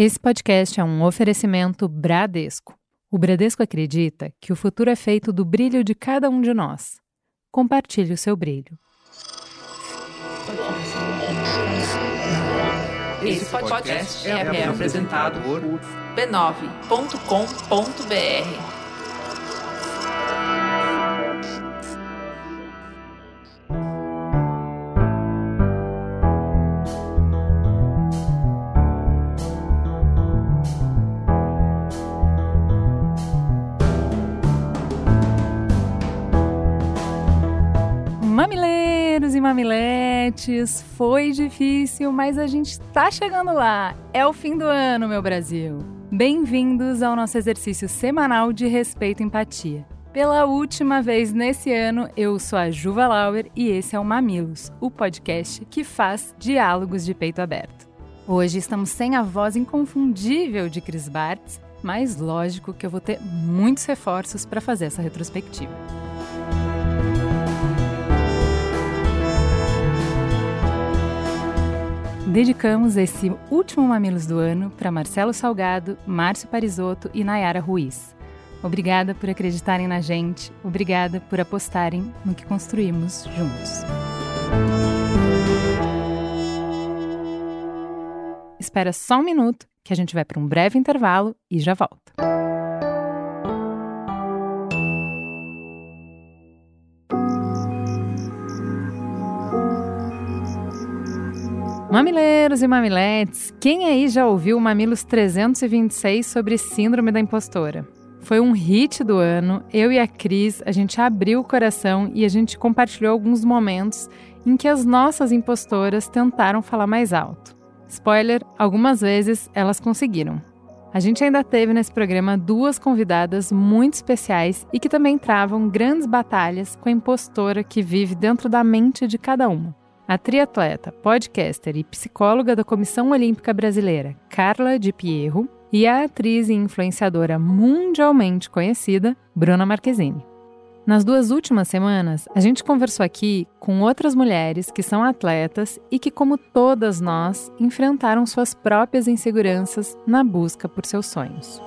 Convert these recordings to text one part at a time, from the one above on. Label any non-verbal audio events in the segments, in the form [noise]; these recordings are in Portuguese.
Esse podcast é um oferecimento Bradesco. O Bradesco acredita que o futuro é feito do brilho de cada um de nós. Compartilhe o seu brilho. Esse podcast é apresentado por b9.com.br. mamiletes, foi difícil, mas a gente tá chegando lá. É o fim do ano, meu Brasil. Bem-vindos ao nosso exercício semanal de respeito e empatia. Pela última vez nesse ano, eu sou a Juva Lauer e esse é o Mamilos, o podcast que faz diálogos de peito aberto. Hoje estamos sem a voz inconfundível de Chris Bartz, mas lógico que eu vou ter muitos reforços para fazer essa retrospectiva. Dedicamos esse último Mamilos do ano para Marcelo Salgado, Márcio Parisotto e Nayara Ruiz. Obrigada por acreditarem na gente, obrigada por apostarem no que construímos juntos. Espera só um minuto que a gente vai para um breve intervalo e já volta. Mamileiros e mamiletes, quem aí já ouviu o Mamilos 326 sobre Síndrome da Impostora? Foi um hit do ano. Eu e a Cris, a gente abriu o coração e a gente compartilhou alguns momentos em que as nossas impostoras tentaram falar mais alto. Spoiler, algumas vezes elas conseguiram. A gente ainda teve nesse programa duas convidadas muito especiais e que também travam grandes batalhas com a impostora que vive dentro da mente de cada uma. A triatleta, podcaster e psicóloga da Comissão Olímpica Brasileira, Carla de Pierro, e a atriz e influenciadora mundialmente conhecida, Bruna Marquezine. Nas duas últimas semanas, a gente conversou aqui com outras mulheres que são atletas e que, como todas nós, enfrentaram suas próprias inseguranças na busca por seus sonhos.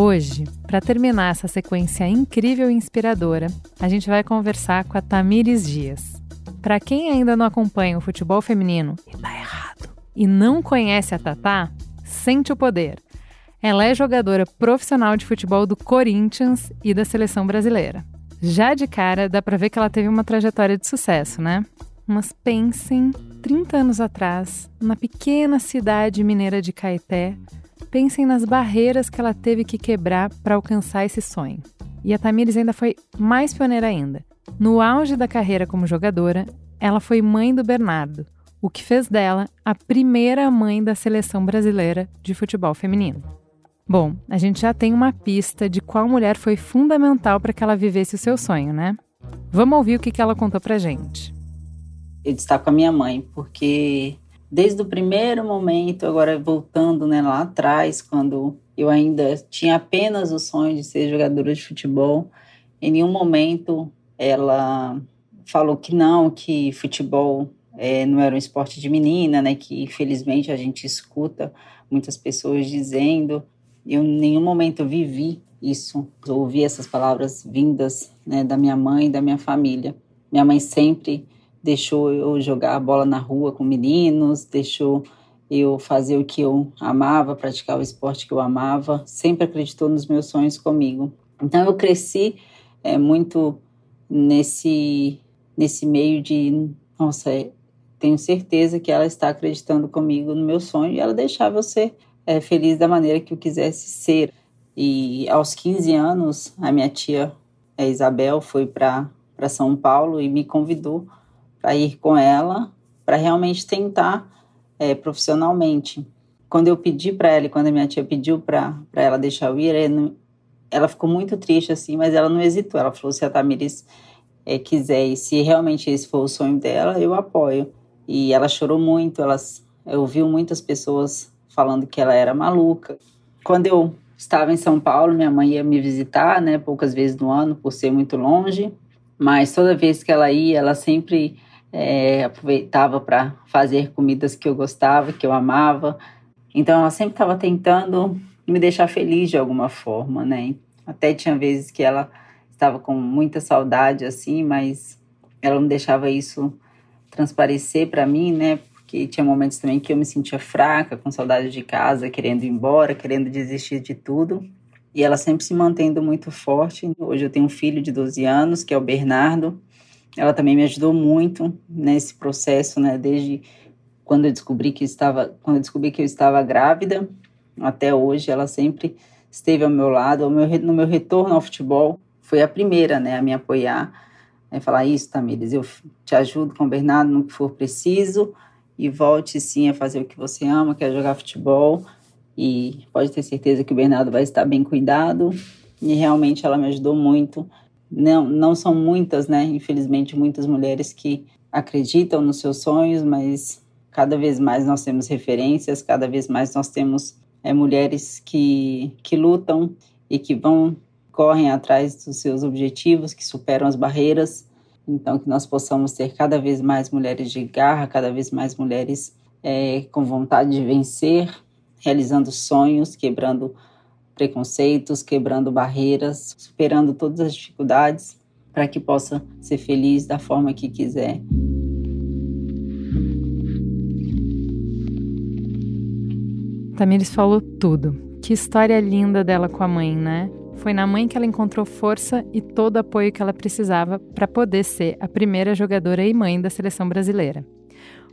Hoje, para terminar essa sequência incrível e inspiradora, a gente vai conversar com a Tamires Dias. Para quem ainda não acompanha o futebol feminino e tá errado, e não conhece a Tatá, sente o poder. Ela é jogadora profissional de futebol do Corinthians e da seleção brasileira. Já de cara, dá para ver que ela teve uma trajetória de sucesso, né? Mas pensem, 30 anos atrás, na pequena cidade mineira de Caeté, Pensem nas barreiras que ela teve que quebrar para alcançar esse sonho. E a Tamires ainda foi mais pioneira ainda. No auge da carreira como jogadora, ela foi mãe do Bernardo, o que fez dela a primeira mãe da seleção brasileira de futebol feminino. Bom, a gente já tem uma pista de qual mulher foi fundamental para que ela vivesse o seu sonho, né? Vamos ouvir o que ela contou pra gente. Eu destaco a minha mãe, porque desde o primeiro momento, agora voltando né, lá atrás, quando eu ainda tinha apenas o sonho de ser jogadora de futebol, em nenhum momento ela falou que não, que futebol é, não era um esporte de menina, né? Que infelizmente a gente escuta muitas pessoas dizendo. Eu em nenhum momento vivi isso, ouvi essas palavras vindas né, da minha mãe, da minha família. Minha mãe sempre deixou eu jogar bola na rua com meninos, deixou eu fazer o que eu amava, praticar o esporte que eu amava, sempre acreditou nos meus sonhos comigo. Então eu cresci é, muito nesse nesse meio de, nossa, é, tenho certeza que ela está acreditando comigo no meu sonho e ela deixava eu ser é, feliz da maneira que eu quisesse ser. E aos 15 anos, a minha tia a Isabel foi para São Paulo e me convidou para ir com ela, para realmente tentar é, profissionalmente. Quando eu pedi para ela quando a minha tia pediu para ela deixar eu ir, ela ficou muito triste assim, mas ela não hesitou. Ela falou: se a Tamires é, quiser e se realmente esse for o sonho dela, eu apoio. E ela chorou muito, ela ouviu muitas pessoas falando que ela era maluca. Quando eu estava em São Paulo, minha mãe ia me visitar, né, poucas vezes no ano, por ser muito longe. mas toda vez que ela ia, ela sempre é, aproveitava para fazer comidas que eu gostava, que eu amava. Então ela sempre estava tentando me deixar feliz de alguma forma, né? Até tinha vezes que ela estava com muita saudade assim, mas ela não deixava isso transparecer para mim, né? Porque tinha momentos também que eu me sentia fraca, com saudade de casa, querendo ir embora, querendo desistir de tudo. E ela sempre se mantendo muito forte. Hoje eu tenho um filho de 12 anos, que é o Bernardo. Ela também me ajudou muito nesse processo, né? Desde quando eu descobri que estava, quando descobri que eu estava grávida, até hoje ela sempre esteve ao meu lado, meu, no meu retorno ao futebol, foi a primeira, né, a me apoiar, né, falar isso, Tamires, eu te ajudo com o Bernardo no que for preciso e volte sim a fazer o que você ama, que é jogar futebol e pode ter certeza que o Bernardo vai estar bem cuidado e realmente ela me ajudou muito. Não, não são muitas, né, infelizmente, muitas mulheres que acreditam nos seus sonhos, mas cada vez mais nós temos referências, cada vez mais nós temos é, mulheres que, que lutam e que vão, correm atrás dos seus objetivos, que superam as barreiras. Então, que nós possamos ter cada vez mais mulheres de garra, cada vez mais mulheres é, com vontade de vencer, realizando sonhos, quebrando preconceitos, quebrando barreiras, superando todas as dificuldades, para que possa ser feliz da forma que quiser. Tamires falou tudo. Que história linda dela com a mãe, né? Foi na mãe que ela encontrou força e todo o apoio que ela precisava para poder ser a primeira jogadora e mãe da seleção brasileira.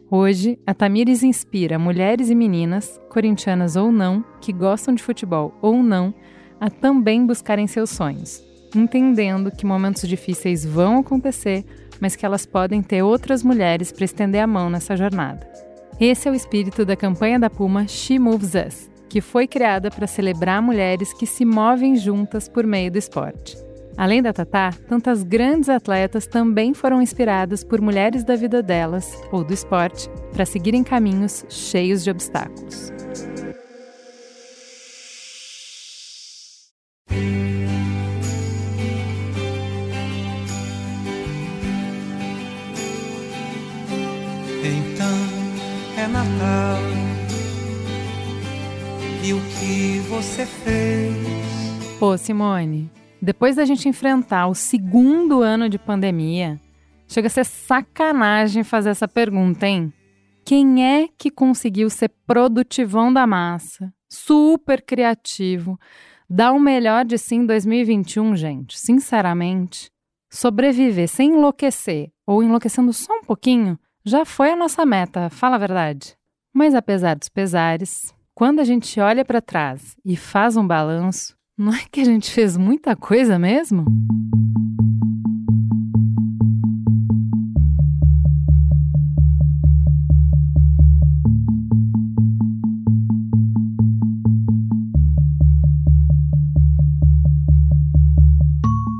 Hoje, a Tamires inspira mulheres e meninas, corintianas ou não, que gostam de futebol ou não, a também buscarem seus sonhos, entendendo que momentos difíceis vão acontecer, mas que elas podem ter outras mulheres para estender a mão nessa jornada. Esse é o espírito da campanha da Puma She Moves Us, que foi criada para celebrar mulheres que se movem juntas por meio do esporte. Além da Tatá, tantas grandes atletas também foram inspiradas por mulheres da vida delas ou do esporte para seguirem caminhos cheios de obstáculos. você fez. Ô, Simone, depois da gente enfrentar o segundo ano de pandemia, chega a ser sacanagem fazer essa pergunta, hein? Quem é que conseguiu ser produtivão da massa, super criativo, dar o melhor de si em 2021, gente? Sinceramente, sobreviver sem enlouquecer ou enlouquecendo só um pouquinho já foi a nossa meta, fala a verdade. Mas apesar dos pesares, quando a gente olha para trás e faz um balanço, não é que a gente fez muita coisa mesmo?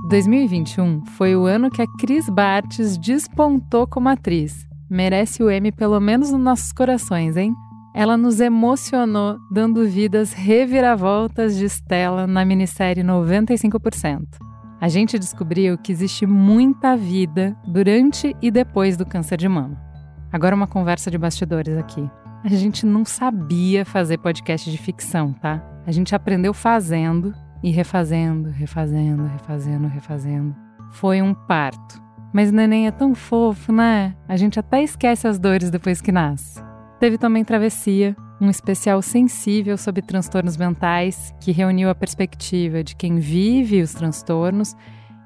...2021 foi o ano que a Cris Bartes despontou como atriz. Merece o M pelo menos nos nossos corações, hein? Ela nos emocionou dando vidas reviravoltas de Estela na minissérie 95%. A gente descobriu que existe muita vida durante e depois do câncer de mama. Agora uma conversa de bastidores aqui. A gente não sabia fazer podcast de ficção, tá? A gente aprendeu fazendo e refazendo, refazendo, refazendo, refazendo. Foi um parto. Mas neném é tão fofo, né? A gente até esquece as dores depois que nasce. Teve também Travessia, um especial sensível sobre transtornos mentais que reuniu a perspectiva de quem vive os transtornos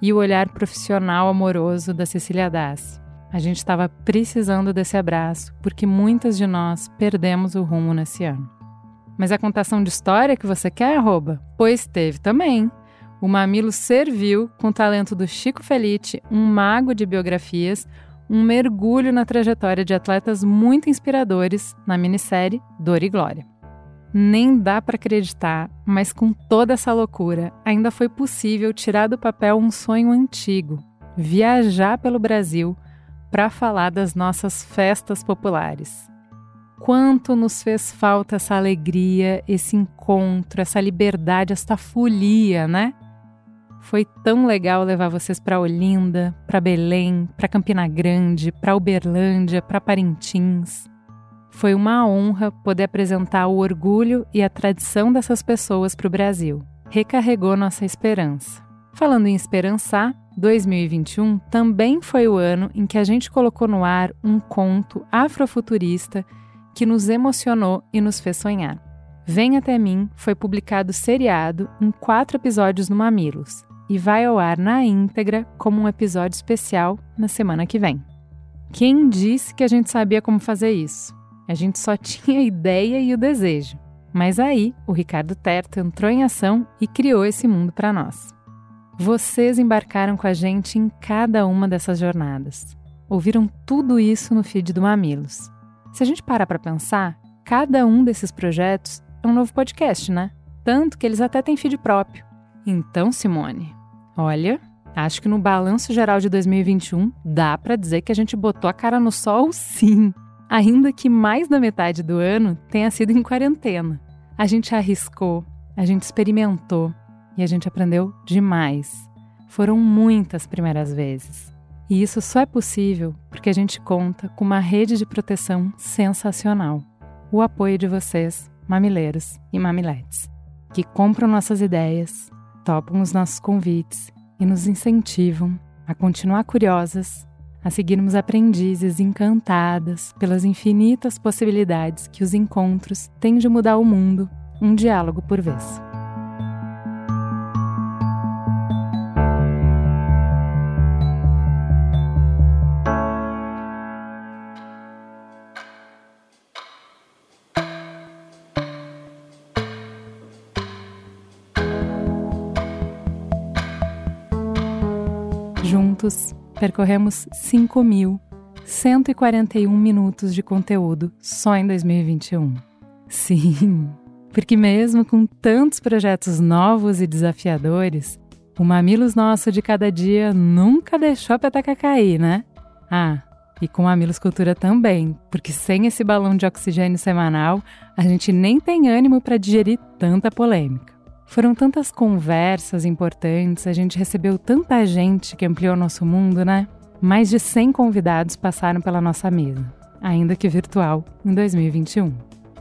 e o olhar profissional amoroso da Cecília Dassi. A gente estava precisando desse abraço porque muitas de nós perdemos o rumo nesse ano. Mas a contação de história que você quer, arroba? Pois teve também. O Mamilo serviu com o talento do Chico Felite, um mago de biografias, um mergulho na trajetória de atletas muito inspiradores na minissérie Dor e Glória. Nem dá para acreditar, mas com toda essa loucura, ainda foi possível tirar do papel um sonho antigo: viajar pelo Brasil para falar das nossas festas populares. Quanto nos fez falta essa alegria, esse encontro, essa liberdade, esta folia, né? Foi tão legal levar vocês para Olinda, para Belém, para Campina Grande, para Uberlândia, para Parintins. Foi uma honra poder apresentar o orgulho e a tradição dessas pessoas para o Brasil. Recarregou nossa esperança. Falando em esperançar, 2021 também foi o ano em que a gente colocou no ar um conto afrofuturista que nos emocionou e nos fez sonhar. Vem Até Mim foi publicado seriado em quatro episódios no Mamilos e vai ao ar na íntegra como um episódio especial na semana que vem. Quem disse que a gente sabia como fazer isso? A gente só [laughs] tinha a ideia e o desejo. Mas aí, o Ricardo Terto entrou em ação e criou esse mundo para nós. Vocês embarcaram com a gente em cada uma dessas jornadas. Ouviram tudo isso no feed do Mamilos. Se a gente parar para pensar, cada um desses projetos é um novo podcast, né? Tanto que eles até têm feed próprio. Então, Simone, Olha, acho que no balanço geral de 2021 dá para dizer que a gente botou a cara no sol, sim. Ainda que mais da metade do ano tenha sido em quarentena. A gente arriscou, a gente experimentou e a gente aprendeu demais. Foram muitas primeiras vezes. E isso só é possível porque a gente conta com uma rede de proteção sensacional. O apoio de vocês, mamileiros e mamiletes, que compram nossas ideias, topam os nossos convites e nos incentivam a continuar curiosas, a seguirmos aprendizes encantadas pelas infinitas possibilidades que os encontros têm de mudar o mundo, um diálogo por vez. Juntos, percorremos 5.141 minutos de conteúdo só em 2021. Sim, porque mesmo com tantos projetos novos e desafiadores, o Mamilos Nosso de cada dia nunca deixou a petaca cair, né? Ah, e com Mamilos Cultura também, porque sem esse balão de oxigênio semanal, a gente nem tem ânimo para digerir tanta polêmica. Foram tantas conversas importantes, a gente recebeu tanta gente que ampliou nosso mundo, né? Mais de 100 convidados passaram pela nossa mesa, ainda que virtual, em 2021.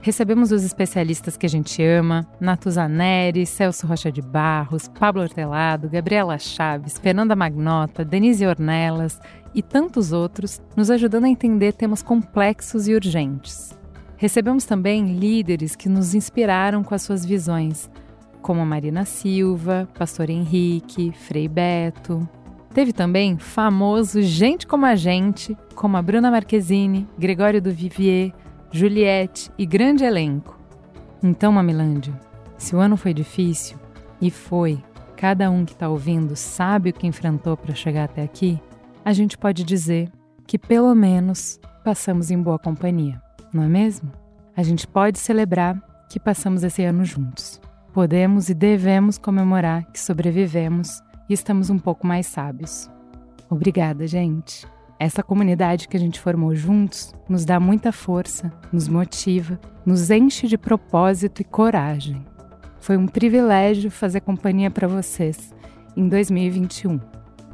Recebemos os especialistas que a gente ama, Natuzaneri, Celso Rocha de Barros, Pablo Hortelado, Gabriela Chaves, Fernanda Magnota, Denise Ornelas e tantos outros, nos ajudando a entender temas complexos e urgentes. Recebemos também líderes que nos inspiraram com as suas visões, como Marina Silva, Pastor Henrique, Frei Beto. Teve também famoso gente como a gente, como a Bruna Marquezine, Gregório do Vivier, Juliette e grande elenco. Então, Mamilândia, se o ano foi difícil, e foi, cada um que está ouvindo sabe o que enfrentou para chegar até aqui, a gente pode dizer que pelo menos passamos em boa companhia, não é mesmo? A gente pode celebrar que passamos esse ano juntos. Podemos e devemos comemorar que sobrevivemos e estamos um pouco mais sábios. Obrigada, gente. Essa comunidade que a gente formou juntos nos dá muita força, nos motiva, nos enche de propósito e coragem. Foi um privilégio fazer companhia para vocês em 2021,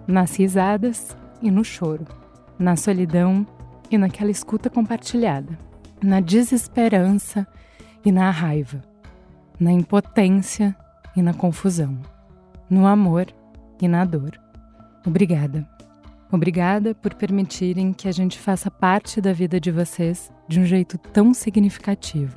nas risadas e no choro, na solidão e naquela escuta compartilhada, na desesperança e na raiva na impotência e na confusão, no amor e na dor. Obrigada. Obrigada por permitirem que a gente faça parte da vida de vocês de um jeito tão significativo.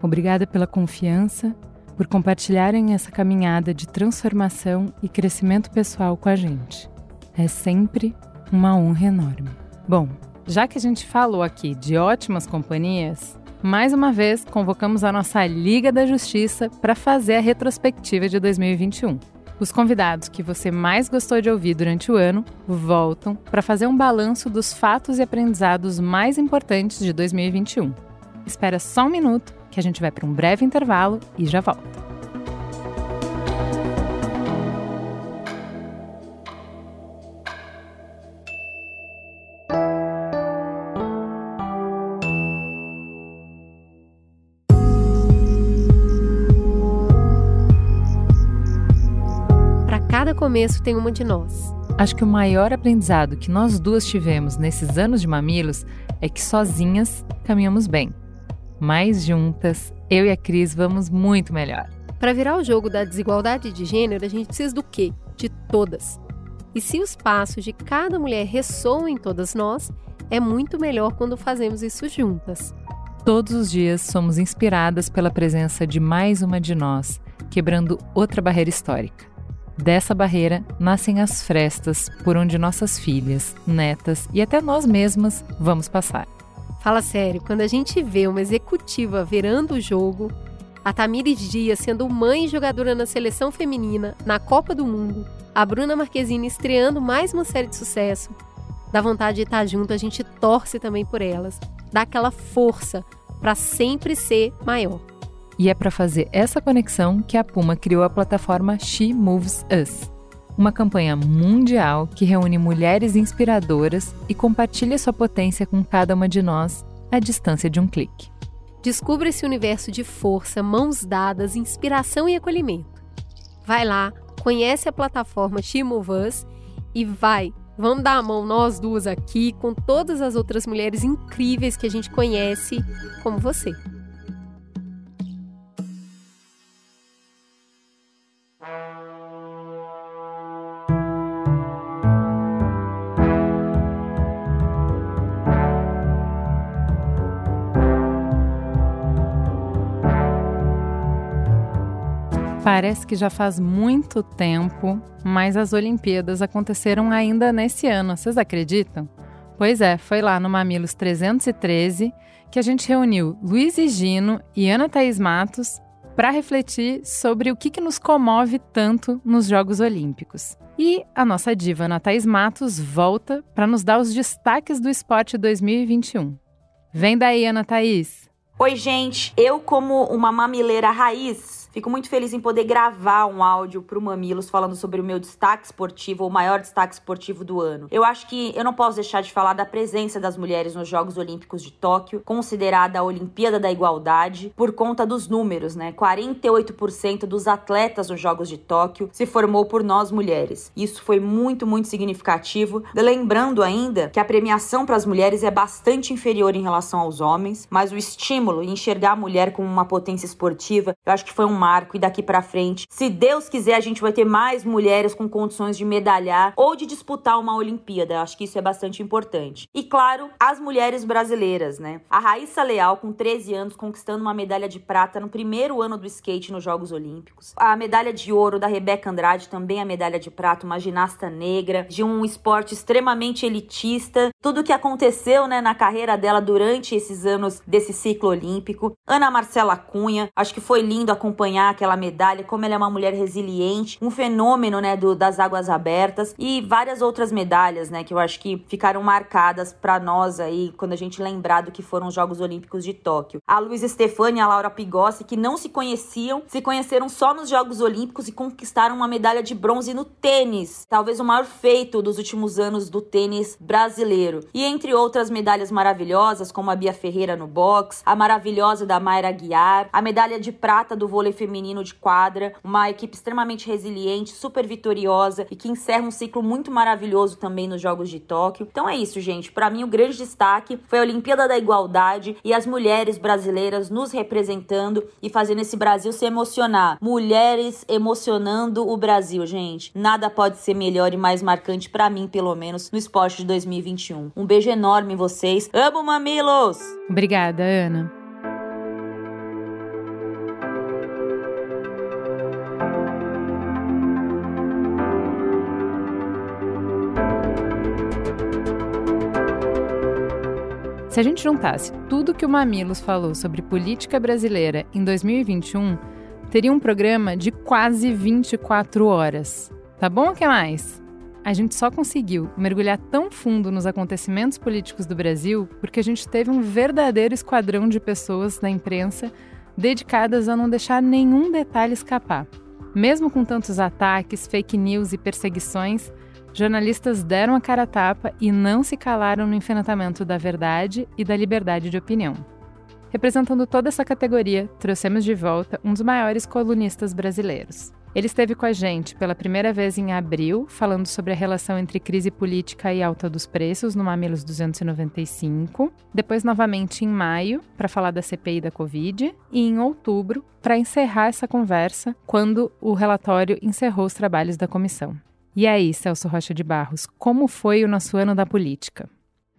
Obrigada pela confiança, por compartilharem essa caminhada de transformação e crescimento pessoal com a gente. É sempre uma honra enorme. Bom, já que a gente falou aqui de ótimas companhias, mais uma vez, convocamos a nossa Liga da Justiça para fazer a retrospectiva de 2021. Os convidados que você mais gostou de ouvir durante o ano voltam para fazer um balanço dos fatos e aprendizados mais importantes de 2021. Espera só um minuto que a gente vai para um breve intervalo e já volta. Começo tem uma de nós. Acho que o maior aprendizado que nós duas tivemos nesses anos de mamilos é que sozinhas caminhamos bem. Mas juntas, eu e a Cris vamos muito melhor. Para virar o jogo da desigualdade de gênero, a gente precisa do quê? De todas. E se os passos de cada mulher ressoam em todas nós, é muito melhor quando fazemos isso juntas. Todos os dias somos inspiradas pela presença de mais uma de nós, quebrando outra barreira histórica. Dessa barreira nascem as frestas por onde nossas filhas, netas e até nós mesmas vamos passar. Fala sério, quando a gente vê uma executiva virando o jogo, a Tamires Dias sendo mãe e jogadora na seleção feminina, na Copa do Mundo, a Bruna Marquezine estreando mais uma série de sucesso, dá vontade de estar junto, a gente torce também por elas dá aquela força para sempre ser maior. E é para fazer essa conexão que a Puma criou a plataforma She Moves Us, uma campanha mundial que reúne mulheres inspiradoras e compartilha sua potência com cada uma de nós à distância de um clique. Descubra esse universo de força, mãos dadas, inspiração e acolhimento. Vai lá, conhece a plataforma She Moves Us e vai Vamos dar a mão nós duas aqui com todas as outras mulheres incríveis que a gente conhece, como você. Parece que já faz muito tempo, mas as Olimpíadas aconteceram ainda nesse ano, vocês acreditam? Pois é, foi lá no Mamilos 313 que a gente reuniu Luiz e Gino e Ana Thaís Matos para refletir sobre o que, que nos comove tanto nos Jogos Olímpicos. E a nossa diva Ana Thaís Matos volta para nos dar os destaques do esporte 2021. Vem daí, Ana Thaís! Oi, gente! Eu, como uma mamileira raiz, Fico muito feliz em poder gravar um áudio pro Mamilos falando sobre o meu destaque esportivo, o maior destaque esportivo do ano. Eu acho que eu não posso deixar de falar da presença das mulheres nos Jogos Olímpicos de Tóquio, considerada a Olimpíada da Igualdade, por conta dos números, né? 48% dos atletas nos Jogos de Tóquio se formou por nós mulheres. Isso foi muito, muito significativo. Lembrando ainda que a premiação para as mulheres é bastante inferior em relação aos homens, mas o estímulo em enxergar a mulher como uma potência esportiva, eu acho que foi um marco e daqui para frente, se Deus quiser, a gente vai ter mais mulheres com condições de medalhar ou de disputar uma Olimpíada. Acho que isso é bastante importante. E claro, as mulheres brasileiras, né? A Raíssa Leal, com 13 anos, conquistando uma medalha de prata no primeiro ano do skate nos Jogos Olímpicos. A medalha de ouro da Rebeca Andrade, também a medalha de prata, uma ginasta negra, de um esporte extremamente elitista. Tudo que aconteceu, né, na carreira dela durante esses anos desse ciclo olímpico. Ana Marcela Cunha, acho que foi lindo acompanhar ganhar aquela medalha, como ela é uma mulher resiliente, um fenômeno, né, do, das águas abertas e várias outras medalhas, né, que eu acho que ficaram marcadas para nós aí quando a gente lembrar do que foram os Jogos Olímpicos de Tóquio. A Luiz Stefani e a Laura Pigossi, que não se conheciam, se conheceram só nos Jogos Olímpicos e conquistaram uma medalha de bronze no tênis, talvez o maior feito dos últimos anos do tênis brasileiro. E entre outras medalhas maravilhosas, como a Bia Ferreira no boxe, a maravilhosa da Mayra Guiar, a medalha de prata do vôlei feminino de quadra, uma equipe extremamente resiliente, super vitoriosa e que encerra um ciclo muito maravilhoso também nos Jogos de Tóquio. Então é isso, gente. Para mim, o grande destaque foi a Olimpíada da Igualdade e as mulheres brasileiras nos representando e fazendo esse Brasil se emocionar. Mulheres emocionando o Brasil, gente. Nada pode ser melhor e mais marcante para mim, pelo menos, no esporte de 2021. Um beijo enorme em vocês. Amo mamilos! Obrigada, Ana. Se a gente juntasse tudo que o Mamilos falou sobre política brasileira em 2021, teria um programa de quase 24 horas. Tá bom o que mais? A gente só conseguiu mergulhar tão fundo nos acontecimentos políticos do Brasil porque a gente teve um verdadeiro esquadrão de pessoas na imprensa dedicadas a não deixar nenhum detalhe escapar. Mesmo com tantos ataques, fake news e perseguições, jornalistas deram a cara a tapa e não se calaram no enfrentamento da verdade e da liberdade de opinião. Representando toda essa categoria, trouxemos de volta um dos maiores colunistas brasileiros. Ele esteve com a gente pela primeira vez em abril, falando sobre a relação entre crise política e alta dos preços no Mamilos 295. Depois, novamente em maio, para falar da CPI da Covid. E em outubro, para encerrar essa conversa, quando o relatório encerrou os trabalhos da comissão. E aí, Celso Rocha de Barros, como foi o nosso ano da política?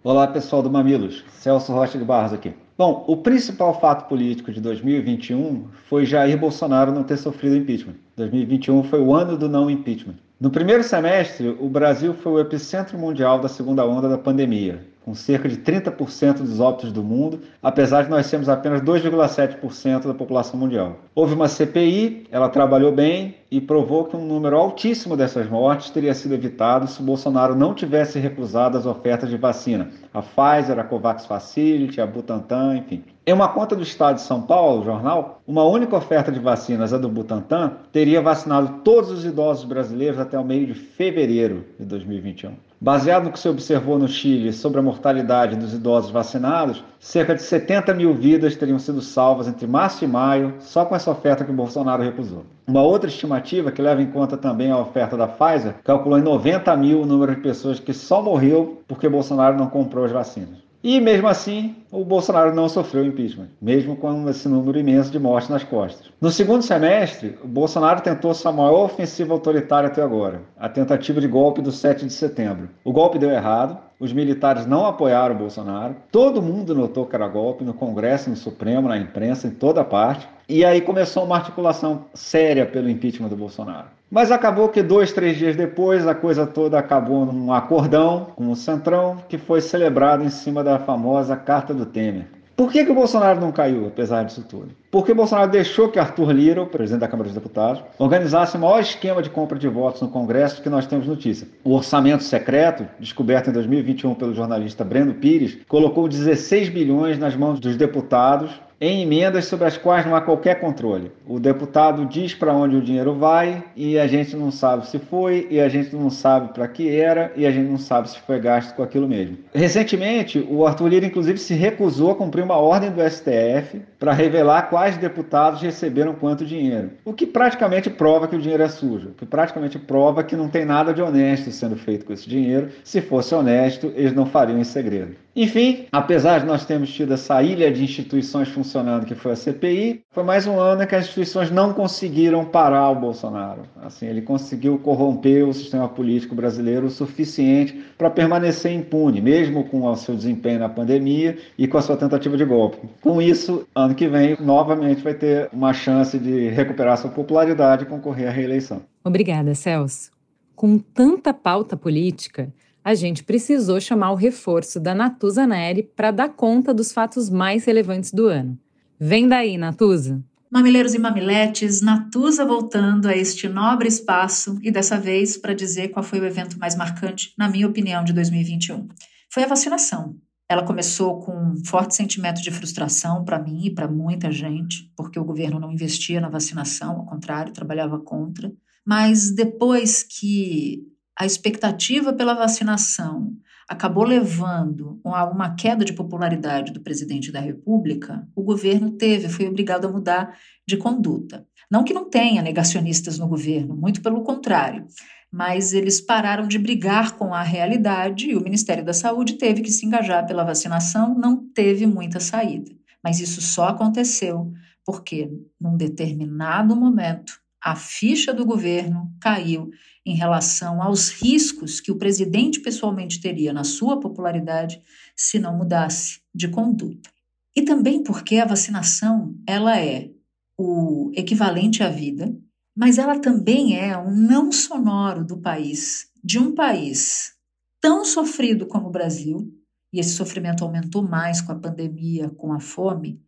Olá, pessoal do Mamilos. Celso Rocha de Barros aqui. Bom, o principal fato político de 2021 foi Jair Bolsonaro não ter sofrido impeachment. 2021 foi o ano do não impeachment. No primeiro semestre, o Brasil foi o epicentro mundial da segunda onda da pandemia, com cerca de 30% dos óbitos do mundo, apesar de nós sermos apenas 2,7% da população mundial. Houve uma CPI, ela trabalhou bem e provou que um número altíssimo dessas mortes teria sido evitado se Bolsonaro não tivesse recusado as ofertas de vacina, a Pfizer, a Covax Facility, a Butantan, enfim. Em uma conta do Estado de São Paulo, jornal, uma única oferta de vacinas, a do Butantan, teria vacinado todos os idosos brasileiros até o meio de fevereiro de 2021. Baseado no que se observou no Chile sobre a mortalidade dos idosos vacinados, cerca de 70 mil vidas teriam sido salvas entre março e maio só com essa oferta que o Bolsonaro recusou. Uma outra estimativa, que leva em conta também a oferta da Pfizer, calculou em 90 mil o número de pessoas que só morreu porque Bolsonaro não comprou as vacinas. E mesmo assim, o Bolsonaro não sofreu impeachment, mesmo com esse número imenso de mortes nas costas. No segundo semestre, o Bolsonaro tentou sua maior ofensiva autoritária até agora, a tentativa de golpe do 7 de setembro. O golpe deu errado, os militares não apoiaram o Bolsonaro, todo mundo notou que era golpe no Congresso, no Supremo, na imprensa, em toda parte. E aí começou uma articulação séria pelo impeachment do Bolsonaro. Mas acabou que dois, três dias depois a coisa toda acabou num acordão com o Centrão, que foi celebrado em cima da famosa Carta do Temer. Por que, que o Bolsonaro não caiu, apesar disso tudo? Porque o Bolsonaro deixou que Arthur Lira, o presidente da Câmara dos Deputados, organizasse o maior esquema de compra de votos no Congresso que nós temos notícia. O orçamento secreto, descoberto em 2021 pelo jornalista Breno Pires, colocou 16 bilhões nas mãos dos deputados em emendas sobre as quais não há qualquer controle. O deputado diz para onde o dinheiro vai e a gente não sabe se foi, e a gente não sabe para que era, e a gente não sabe se foi gasto com aquilo mesmo. Recentemente, o Arthur Lira, inclusive, se recusou a cumprir uma ordem do STF para revelar quais deputados receberam quanto dinheiro. O que praticamente prova que o dinheiro é sujo, o que praticamente prova que não tem nada de honesto sendo feito com esse dinheiro. Se fosse honesto, eles não fariam em segredo. Enfim, apesar de nós termos tido essa ilha de instituições funcionando que foi a CPI, foi mais um ano que as instituições não conseguiram parar o Bolsonaro. Assim, ele conseguiu corromper o sistema político brasileiro o suficiente para permanecer impune, mesmo com o seu desempenho na pandemia e com a sua tentativa de golpe. Com isso, ano que vem, novamente vai ter uma chance de recuperar sua popularidade e concorrer à reeleição. Obrigada, Celso. Com tanta pauta política, a gente precisou chamar o reforço da Natuza Neri para dar conta dos fatos mais relevantes do ano. Vem daí, Natuza! Mamileiros e mamiletes, Natuza voltando a este nobre espaço e dessa vez para dizer qual foi o evento mais marcante, na minha opinião, de 2021. Foi a vacinação. Ela começou com um forte sentimento de frustração para mim e para muita gente, porque o governo não investia na vacinação, ao contrário, trabalhava contra. Mas depois que a expectativa pela vacinação acabou levando a uma queda de popularidade do presidente da República, o governo teve, foi obrigado a mudar de conduta. Não que não tenha negacionistas no governo, muito pelo contrário, mas eles pararam de brigar com a realidade e o Ministério da Saúde teve que se engajar pela vacinação, não teve muita saída. Mas isso só aconteceu porque, num determinado momento, a ficha do governo caiu em relação aos riscos que o presidente pessoalmente teria na sua popularidade se não mudasse de conduta. E também porque a vacinação, ela é o equivalente à vida, mas ela também é um não sonoro do país, de um país tão sofrido como o Brasil, e esse sofrimento aumentou mais com a pandemia, com a fome,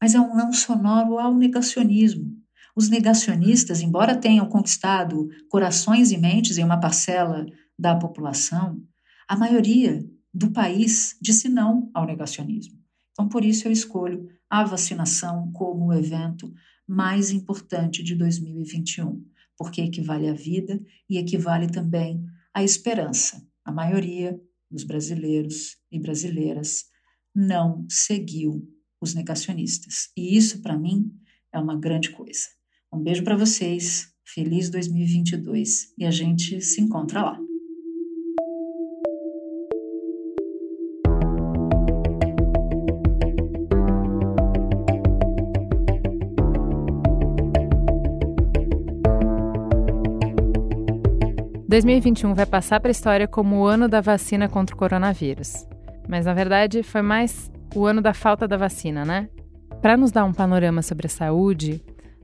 mas é um não sonoro ao negacionismo, os negacionistas, embora tenham conquistado corações e mentes em uma parcela da população, a maioria do país disse não ao negacionismo. Então, por isso, eu escolho a vacinação como o evento mais importante de 2021, porque equivale à vida e equivale também à esperança. A maioria dos brasileiros e brasileiras não seguiu os negacionistas. E isso, para mim, é uma grande coisa. Um beijo para vocês Feliz 2022 e a gente se encontra lá. 2021 vai passar para a história como o ano da vacina contra o coronavírus. Mas na verdade foi mais o ano da falta da vacina, né? Para nos dar um panorama sobre a saúde,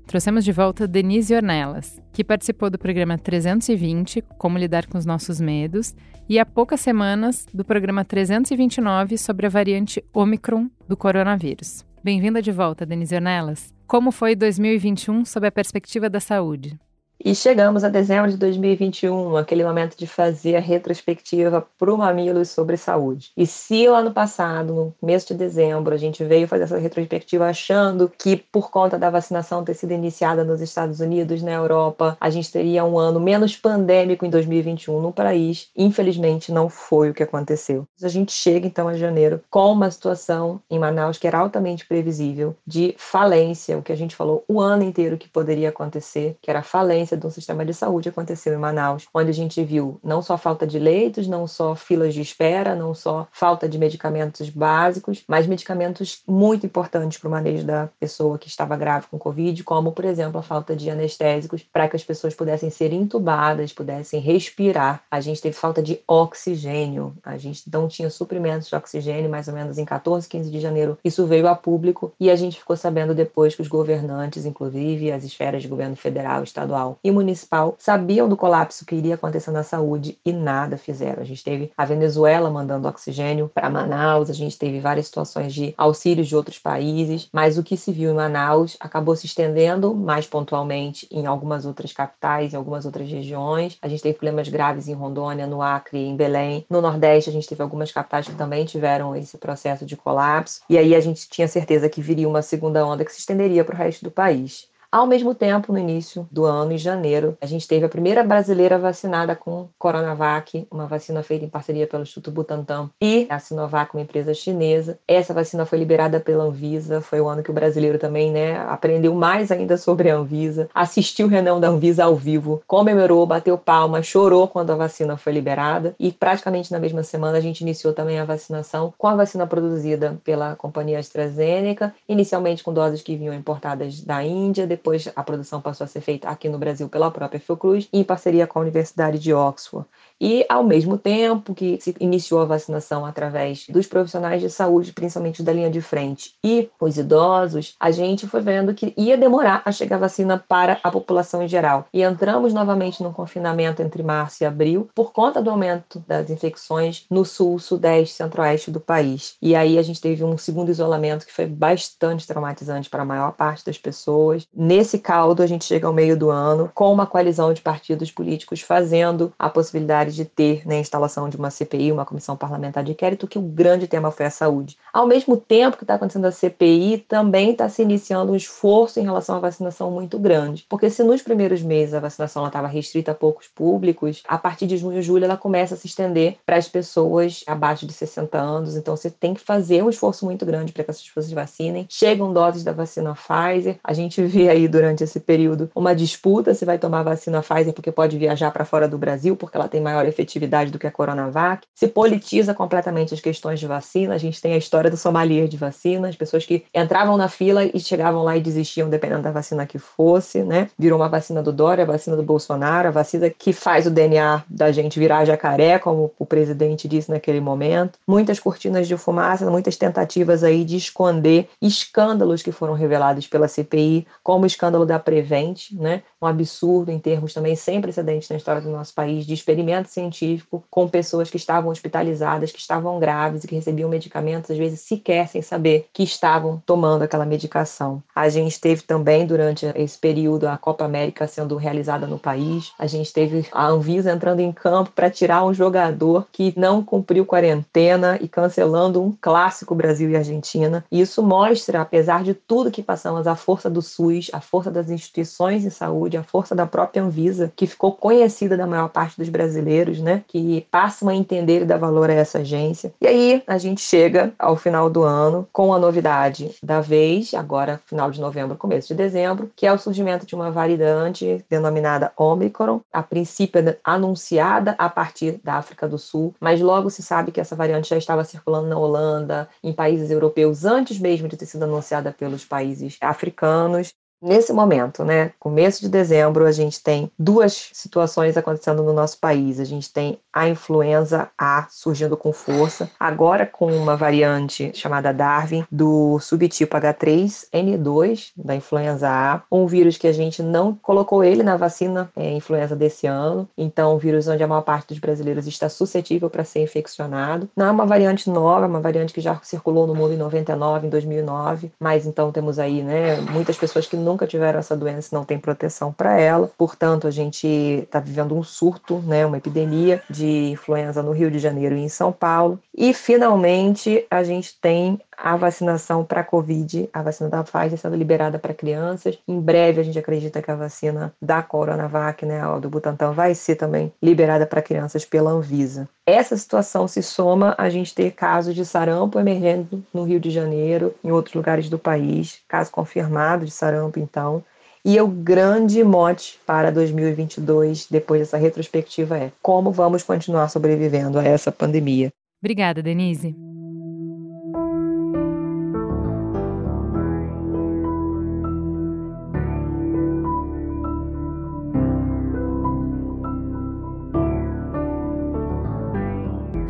trouxemos de volta Denise Ornelas, que participou do programa 320, Como Lidar com os Nossos Medos, e há poucas semanas do programa 329 sobre a variante Omicron do coronavírus. Bem-vinda de volta, Denise Ornelas. Como foi 2021 sob a perspectiva da saúde? E chegamos a dezembro de 2021, aquele momento de fazer a retrospectiva para o Mamilos sobre saúde. E se o ano passado, no mês de dezembro, a gente veio fazer essa retrospectiva achando que por conta da vacinação ter sido iniciada nos Estados Unidos, na Europa, a gente teria um ano menos pandêmico em 2021 no país, infelizmente não foi o que aconteceu. A gente chega então a janeiro com uma situação em Manaus que era altamente previsível de falência, o que a gente falou o ano inteiro que poderia acontecer, que era falência falência do sistema de saúde aconteceu em Manaus, onde a gente viu não só falta de leitos, não só filas de espera, não só falta de medicamentos básicos, mas medicamentos muito importantes para o manejo da pessoa que estava grave com Covid, como, por exemplo, a falta de anestésicos para que as pessoas pudessem ser intubadas, pudessem respirar. A gente teve falta de oxigênio, a gente não tinha suprimentos de oxigênio, mais ou menos em 14, 15 de janeiro. Isso veio a público e a gente ficou sabendo depois que os governantes, inclusive as esferas de governo federal, estadual e municipal sabiam do colapso que iria acontecer na saúde e nada fizeram. A gente teve a Venezuela mandando oxigênio para Manaus, a gente teve várias situações de auxílios de outros países, mas o que se viu em Manaus acabou se estendendo mais pontualmente em algumas outras capitais, em algumas outras regiões. A gente teve problemas graves em Rondônia, no Acre, em Belém. No Nordeste, a gente teve algumas capitais que também tiveram esse processo de colapso. E aí a gente tinha certeza que viria uma segunda onda que se estenderia para o resto do país. Ao mesmo tempo, no início do ano, em janeiro, a gente teve a primeira brasileira vacinada com Coronavac, uma vacina feita em parceria pelo Instituto Butantan e a Sinovac, uma empresa chinesa. Essa vacina foi liberada pela Anvisa, foi o ano que o brasileiro também, né, aprendeu mais ainda sobre a Anvisa, assistiu o reunião da Anvisa ao vivo, comemorou, bateu palma, chorou quando a vacina foi liberada e praticamente na mesma semana a gente iniciou também a vacinação com a vacina produzida pela companhia AstraZeneca, inicialmente com doses que vinham importadas da Índia, depois a produção passou a ser feita aqui no Brasil pela própria Fiocruz, em parceria com a Universidade de Oxford. E, ao mesmo tempo que se iniciou a vacinação através dos profissionais de saúde, principalmente da linha de frente, e os idosos, a gente foi vendo que ia demorar a chegar a vacina para a população em geral. E entramos novamente no confinamento entre março e abril, por conta do aumento das infecções no sul, sudeste, centro-oeste do país. E aí a gente teve um segundo isolamento que foi bastante traumatizante para a maior parte das pessoas. Nesse caldo, a gente chega ao meio do ano com uma coalizão de partidos políticos fazendo a possibilidade de ter né, a instalação de uma CPI, uma comissão parlamentar de inquérito, que o grande tema foi a saúde. Ao mesmo tempo que está acontecendo a CPI, também está se iniciando um esforço em relação à vacinação muito grande. Porque se nos primeiros meses a vacinação estava restrita a poucos públicos, a partir de junho e julho ela começa a se estender para as pessoas abaixo de 60 anos. Então você tem que fazer um esforço muito grande para que essas pessoas vacinem. Chegam doses da vacina Pfizer. A gente vê aí durante esse período uma disputa se vai tomar a vacina Pfizer porque pode viajar para fora do Brasil, porque ela tem maior maior efetividade do que a Coronavac. Se politiza completamente as questões de vacina. A gente tem a história do sommelier de vacina, as pessoas que entravam na fila e chegavam lá e desistiam dependendo da vacina que fosse, né? Virou uma vacina do Dória, a vacina do Bolsonaro, a vacina que faz o DNA da gente virar jacaré, como o presidente disse naquele momento. Muitas cortinas de fumaça, muitas tentativas aí de esconder escândalos que foram revelados pela CPI, como o escândalo da Prevent, né? Um absurdo em termos também sem precedentes na história do nosso país de experimentos científico com pessoas que estavam hospitalizadas, que estavam graves e que recebiam medicamentos, às vezes sequer sem saber que estavam tomando aquela medicação. A gente teve também, durante esse período, a Copa América sendo realizada no país. A gente teve a Anvisa entrando em campo para tirar um jogador que não cumpriu quarentena e cancelando um clássico Brasil e Argentina. E isso mostra, apesar de tudo que passamos, a força do SUS, a força das instituições de saúde, a força da própria Anvisa, que ficou conhecida da maior parte dos brasileiros brasileiros, né, que passam a entender e dar valor a essa agência. E aí a gente chega ao final do ano com a novidade da vez, agora final de novembro, começo de dezembro, que é o surgimento de uma variante denominada Omicron, a princípio anunciada a partir da África do Sul, mas logo se sabe que essa variante já estava circulando na Holanda, em países europeus, antes mesmo de ter sido anunciada pelos países africanos. Nesse momento, né, começo de dezembro, a gente tem duas situações acontecendo no nosso país. A gente tem a influenza A surgindo com força, agora com uma variante chamada Darwin do subtipo H3N2 da influenza A, um vírus que a gente não colocou ele na vacina é, influenza desse ano. Então, um vírus onde a maior parte dos brasileiros está suscetível para ser infeccionado. Não é uma variante nova, é uma variante que já circulou no mundo em 99, em 2009, mas então temos aí, né, muitas pessoas que nunca tiveram essa doença não tem proteção para ela. Portanto, a gente está vivendo um surto, né, uma epidemia de influenza no Rio de Janeiro e em São Paulo. E finalmente a gente tem a vacinação para a Covid, a vacina da Pfizer sendo liberada para crianças. Em breve a gente acredita que a vacina da Coronavac, né, a do Butantan, vai ser também liberada para crianças pela Anvisa. Essa situação se soma a gente ter casos de sarampo emergendo no Rio de Janeiro, em outros lugares do país, caso confirmado de sarampo, então. E o grande mote para 2022, depois dessa retrospectiva, é como vamos continuar sobrevivendo a essa pandemia. Obrigada, Denise.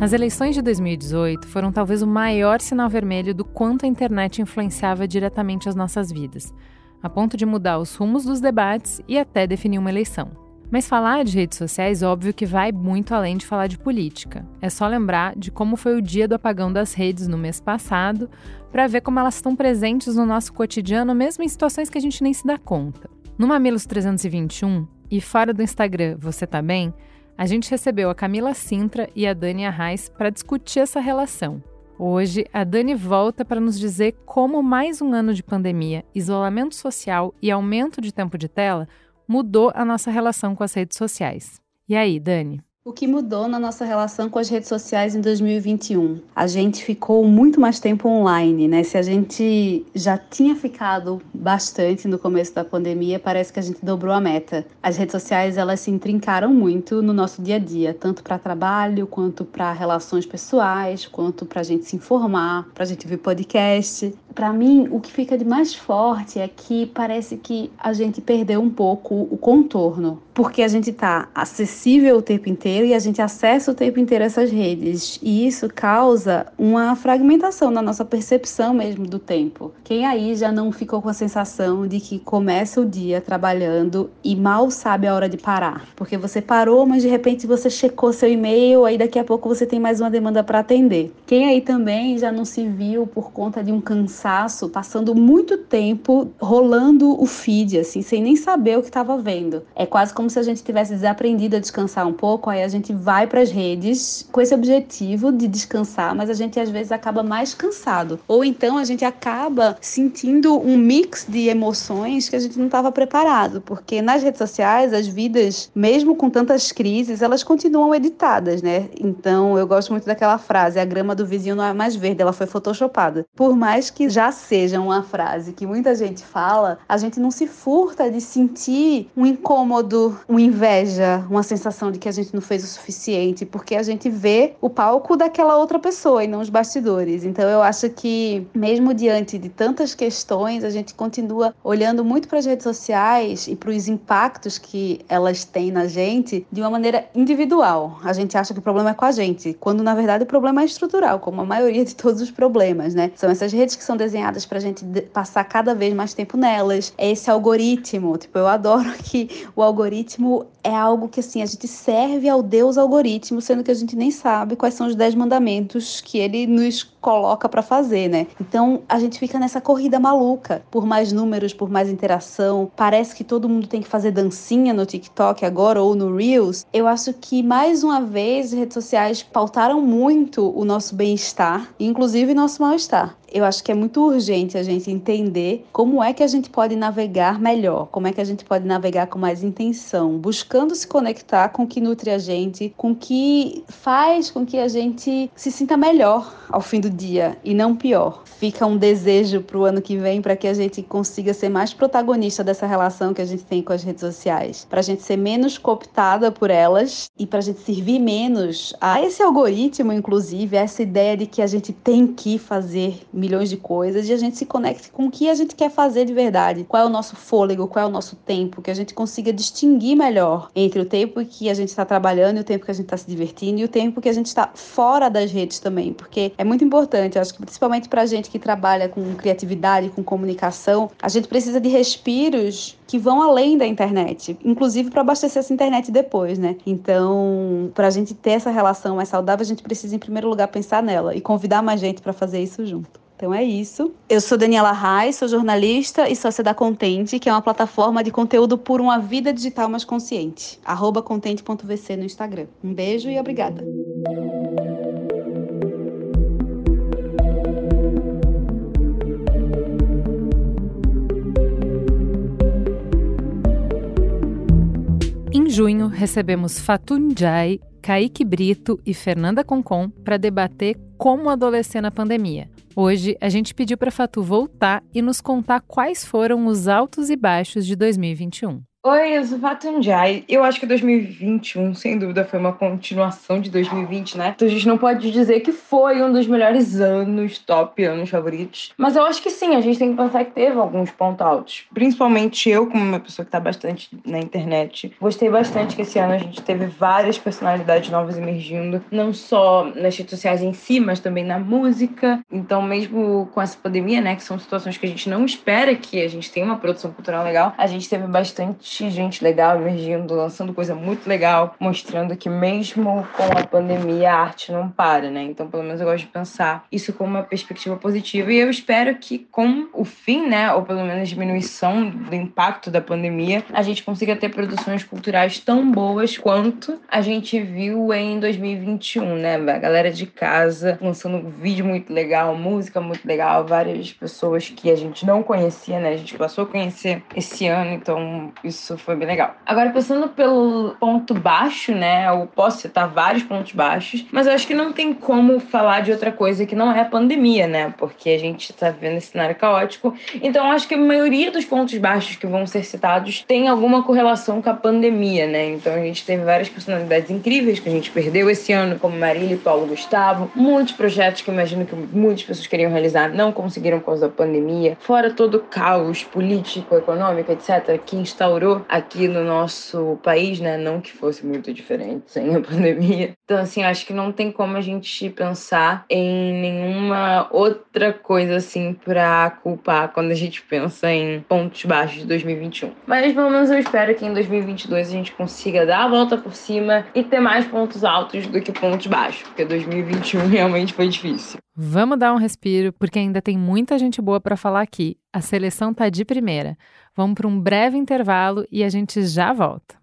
As eleições de 2018 foram talvez o maior sinal vermelho do quanto a internet influenciava diretamente as nossas vidas, a ponto de mudar os rumos dos debates e até definir uma eleição. Mas falar de redes sociais, óbvio que vai muito além de falar de política. É só lembrar de como foi o dia do apagão das redes no mês passado, para ver como elas estão presentes no nosso cotidiano, mesmo em situações que a gente nem se dá conta. No Mamilos 321 e fora do Instagram Você Tá Bem, a gente recebeu a Camila Sintra e a Dani Arraes para discutir essa relação. Hoje, a Dani volta para nos dizer como mais um ano de pandemia, isolamento social e aumento de tempo de tela mudou a nossa relação com as redes sociais. E aí, Dani? O que mudou na nossa relação com as redes sociais em 2021? A gente ficou muito mais tempo online, né? Se a gente já tinha ficado bastante no começo da pandemia, parece que a gente dobrou a meta. As redes sociais, elas se intrincaram muito no nosso dia a dia, tanto para trabalho, quanto para relações pessoais, quanto para a gente se informar, para a gente ver podcast. Para mim, o que fica de mais forte é que parece que a gente perdeu um pouco o contorno, porque a gente está acessível o tempo inteiro e a gente acessa o tempo inteiro essas redes. E isso causa uma fragmentação na nossa percepção mesmo do tempo. Quem aí já não ficou com a sensação de que começa o dia trabalhando e mal sabe a hora de parar? Porque você parou, mas de repente você checou seu e-mail, aí daqui a pouco você tem mais uma demanda para atender. Quem aí também já não se viu por conta de um cansaço, passando muito tempo rolando o feed, assim, sem nem saber o que estava vendo. É quase como se a gente tivesse desaprendido a descansar um pouco, aí aí a gente vai para as redes com esse objetivo de descansar, mas a gente às vezes acaba mais cansado. Ou então a gente acaba sentindo um mix de emoções que a gente não estava preparado, porque nas redes sociais as vidas, mesmo com tantas crises, elas continuam editadas, né? Então eu gosto muito daquela frase: a grama do vizinho não é mais verde, ela foi photoshopada. Por mais que já seja uma frase que muita gente fala, a gente não se furta de sentir um incômodo, uma inveja, uma sensação de que a gente não fez o suficiente, porque a gente vê o palco daquela outra pessoa e não os bastidores. Então eu acho que, mesmo diante de tantas questões, a gente continua olhando muito para as redes sociais e para os impactos que elas têm na gente de uma maneira individual. A gente acha que o problema é com a gente, quando na verdade o problema é estrutural, como a maioria de todos os problemas, né? São essas redes que são desenhadas para a gente passar cada vez mais tempo nelas. É esse algoritmo. Tipo, eu adoro [laughs] que o algoritmo é algo que assim a gente serve ao Deus algoritmo, sendo que a gente nem sabe quais são os dez mandamentos que ele nos coloca para fazer, né? Então a gente fica nessa corrida maluca por mais números, por mais interação. Parece que todo mundo tem que fazer dancinha no TikTok agora ou no Reels. Eu acho que mais uma vez redes sociais pautaram muito o nosso bem-estar, inclusive nosso mal-estar eu acho que é muito urgente a gente entender como é que a gente pode navegar melhor, como é que a gente pode navegar com mais intenção, buscando se conectar com o que nutre a gente, com o que faz com que a gente se sinta melhor ao fim do dia e não pior. Fica um desejo para o ano que vem para que a gente consiga ser mais protagonista dessa relação que a gente tem com as redes sociais, para a gente ser menos cooptada por elas e para a gente servir menos a esse algoritmo, inclusive, a essa ideia de que a gente tem que fazer milhões de coisas e a gente se conecte com o que a gente quer fazer de verdade. Qual é o nosso fôlego, qual é o nosso tempo, que a gente consiga distinguir melhor entre o tempo que a gente está trabalhando e o tempo que a gente está se divertindo e o tempo que a gente está fora das redes também, porque é muito importante, acho que principalmente para a gente que trabalha com criatividade, com comunicação, a gente precisa de respiros que vão além da internet, inclusive para abastecer essa internet depois, né? Então, para a gente ter essa relação mais saudável, a gente precisa em primeiro lugar pensar nela e convidar mais gente para fazer isso junto. Então é isso. Eu sou Daniela Reis, sou jornalista e sócia da Contente, que é uma plataforma de conteúdo por uma vida digital mais consciente. Arroba contente.vc no Instagram. Um beijo e obrigada. Em junho, recebemos Fatun Jai, Kaique Brito e Fernanda Concon para debater como adolescer na pandemia. Hoje, a gente pediu para Fatu voltar e nos contar quais foram os altos e baixos de 2021. Oi, eu sou Fatunjai. Eu acho que 2021, sem dúvida, foi uma continuação de 2020, né? Então a gente não pode dizer que foi um dos melhores anos, top anos favoritos. Mas eu acho que sim, a gente tem que pensar que teve alguns pontos altos. Principalmente eu, como uma pessoa que tá bastante na internet, gostei bastante que esse ano a gente teve várias personalidades novas emergindo, não só nas redes sociais em si, mas também na música. Então, mesmo com essa pandemia, né, que são situações que a gente não espera que a gente tenha uma produção cultural legal, a gente teve bastante gente legal emergindo, lançando coisa muito legal, mostrando que mesmo com a pandemia a arte não para, né? Então, pelo menos eu gosto de pensar isso como uma perspectiva positiva e eu espero que com o fim, né, ou pelo menos diminuição do impacto da pandemia, a gente consiga ter produções culturais tão boas quanto a gente viu em 2021, né? A galera de casa lançando um vídeo muito legal, música muito legal, várias pessoas que a gente não conhecia, né? A gente passou a conhecer esse ano, então isso isso foi bem legal. Agora, pensando pelo ponto baixo, né? Eu posso citar vários pontos baixos, mas eu acho que não tem como falar de outra coisa que não é a pandemia, né? Porque a gente tá vivendo esse cenário caótico. Então, acho que a maioria dos pontos baixos que vão ser citados tem alguma correlação com a pandemia, né? Então, a gente teve várias personalidades incríveis que a gente perdeu esse ano, como Marília e Paulo Gustavo. Muitos projetos que eu imagino que muitas pessoas queriam realizar não conseguiram por causa da pandemia. Fora todo o caos político, econômico, etc., que instaurou aqui no nosso país, né? Não que fosse muito diferente sem a [laughs] pandemia. Então, assim, acho que não tem como a gente pensar em nenhuma outra coisa, assim, pra culpar quando a gente pensa em pontos baixos de 2021. Mas, pelo menos, eu espero que em 2022 a gente consiga dar a volta por cima e ter mais pontos altos do que pontos baixos, porque 2021 [laughs] realmente foi difícil. Vamos dar um respiro, porque ainda tem muita gente boa para falar aqui. A seleção tá de primeira. Vamos para um breve intervalo e a gente já volta.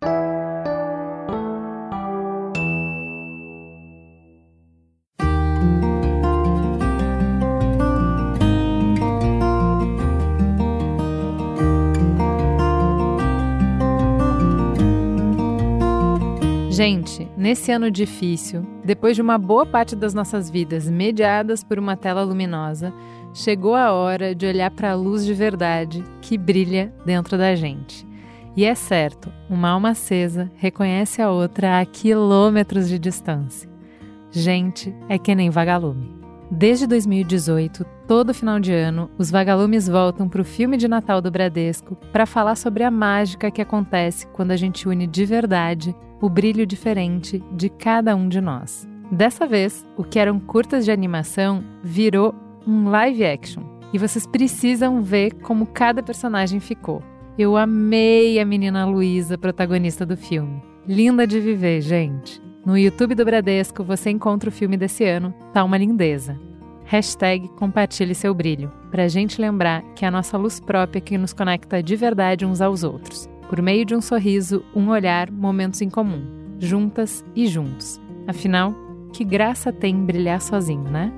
Gente, nesse ano difícil, depois de uma boa parte das nossas vidas mediadas por uma tela luminosa, chegou a hora de olhar para a luz de verdade que brilha dentro da gente. E é certo, uma alma acesa reconhece a outra a quilômetros de distância. Gente é que nem vagalume. Desde 2018, todo final de ano, os vagalumes voltam para o filme de Natal do Bradesco para falar sobre a mágica que acontece quando a gente une de verdade o brilho diferente de cada um de nós. Dessa vez, o que eram curtas de animação virou um live action. E vocês precisam ver como cada personagem ficou. Eu amei a menina Luísa, protagonista do filme. Linda de viver, gente. No YouTube do Bradesco você encontra o filme desse ano, tá uma lindeza. Hashtag compartilhe seu brilho, para a gente lembrar que é a nossa luz própria que nos conecta de verdade uns aos outros. Por meio de um sorriso, um olhar, momentos em comum, juntas e juntos. Afinal, que graça tem brilhar sozinho, né?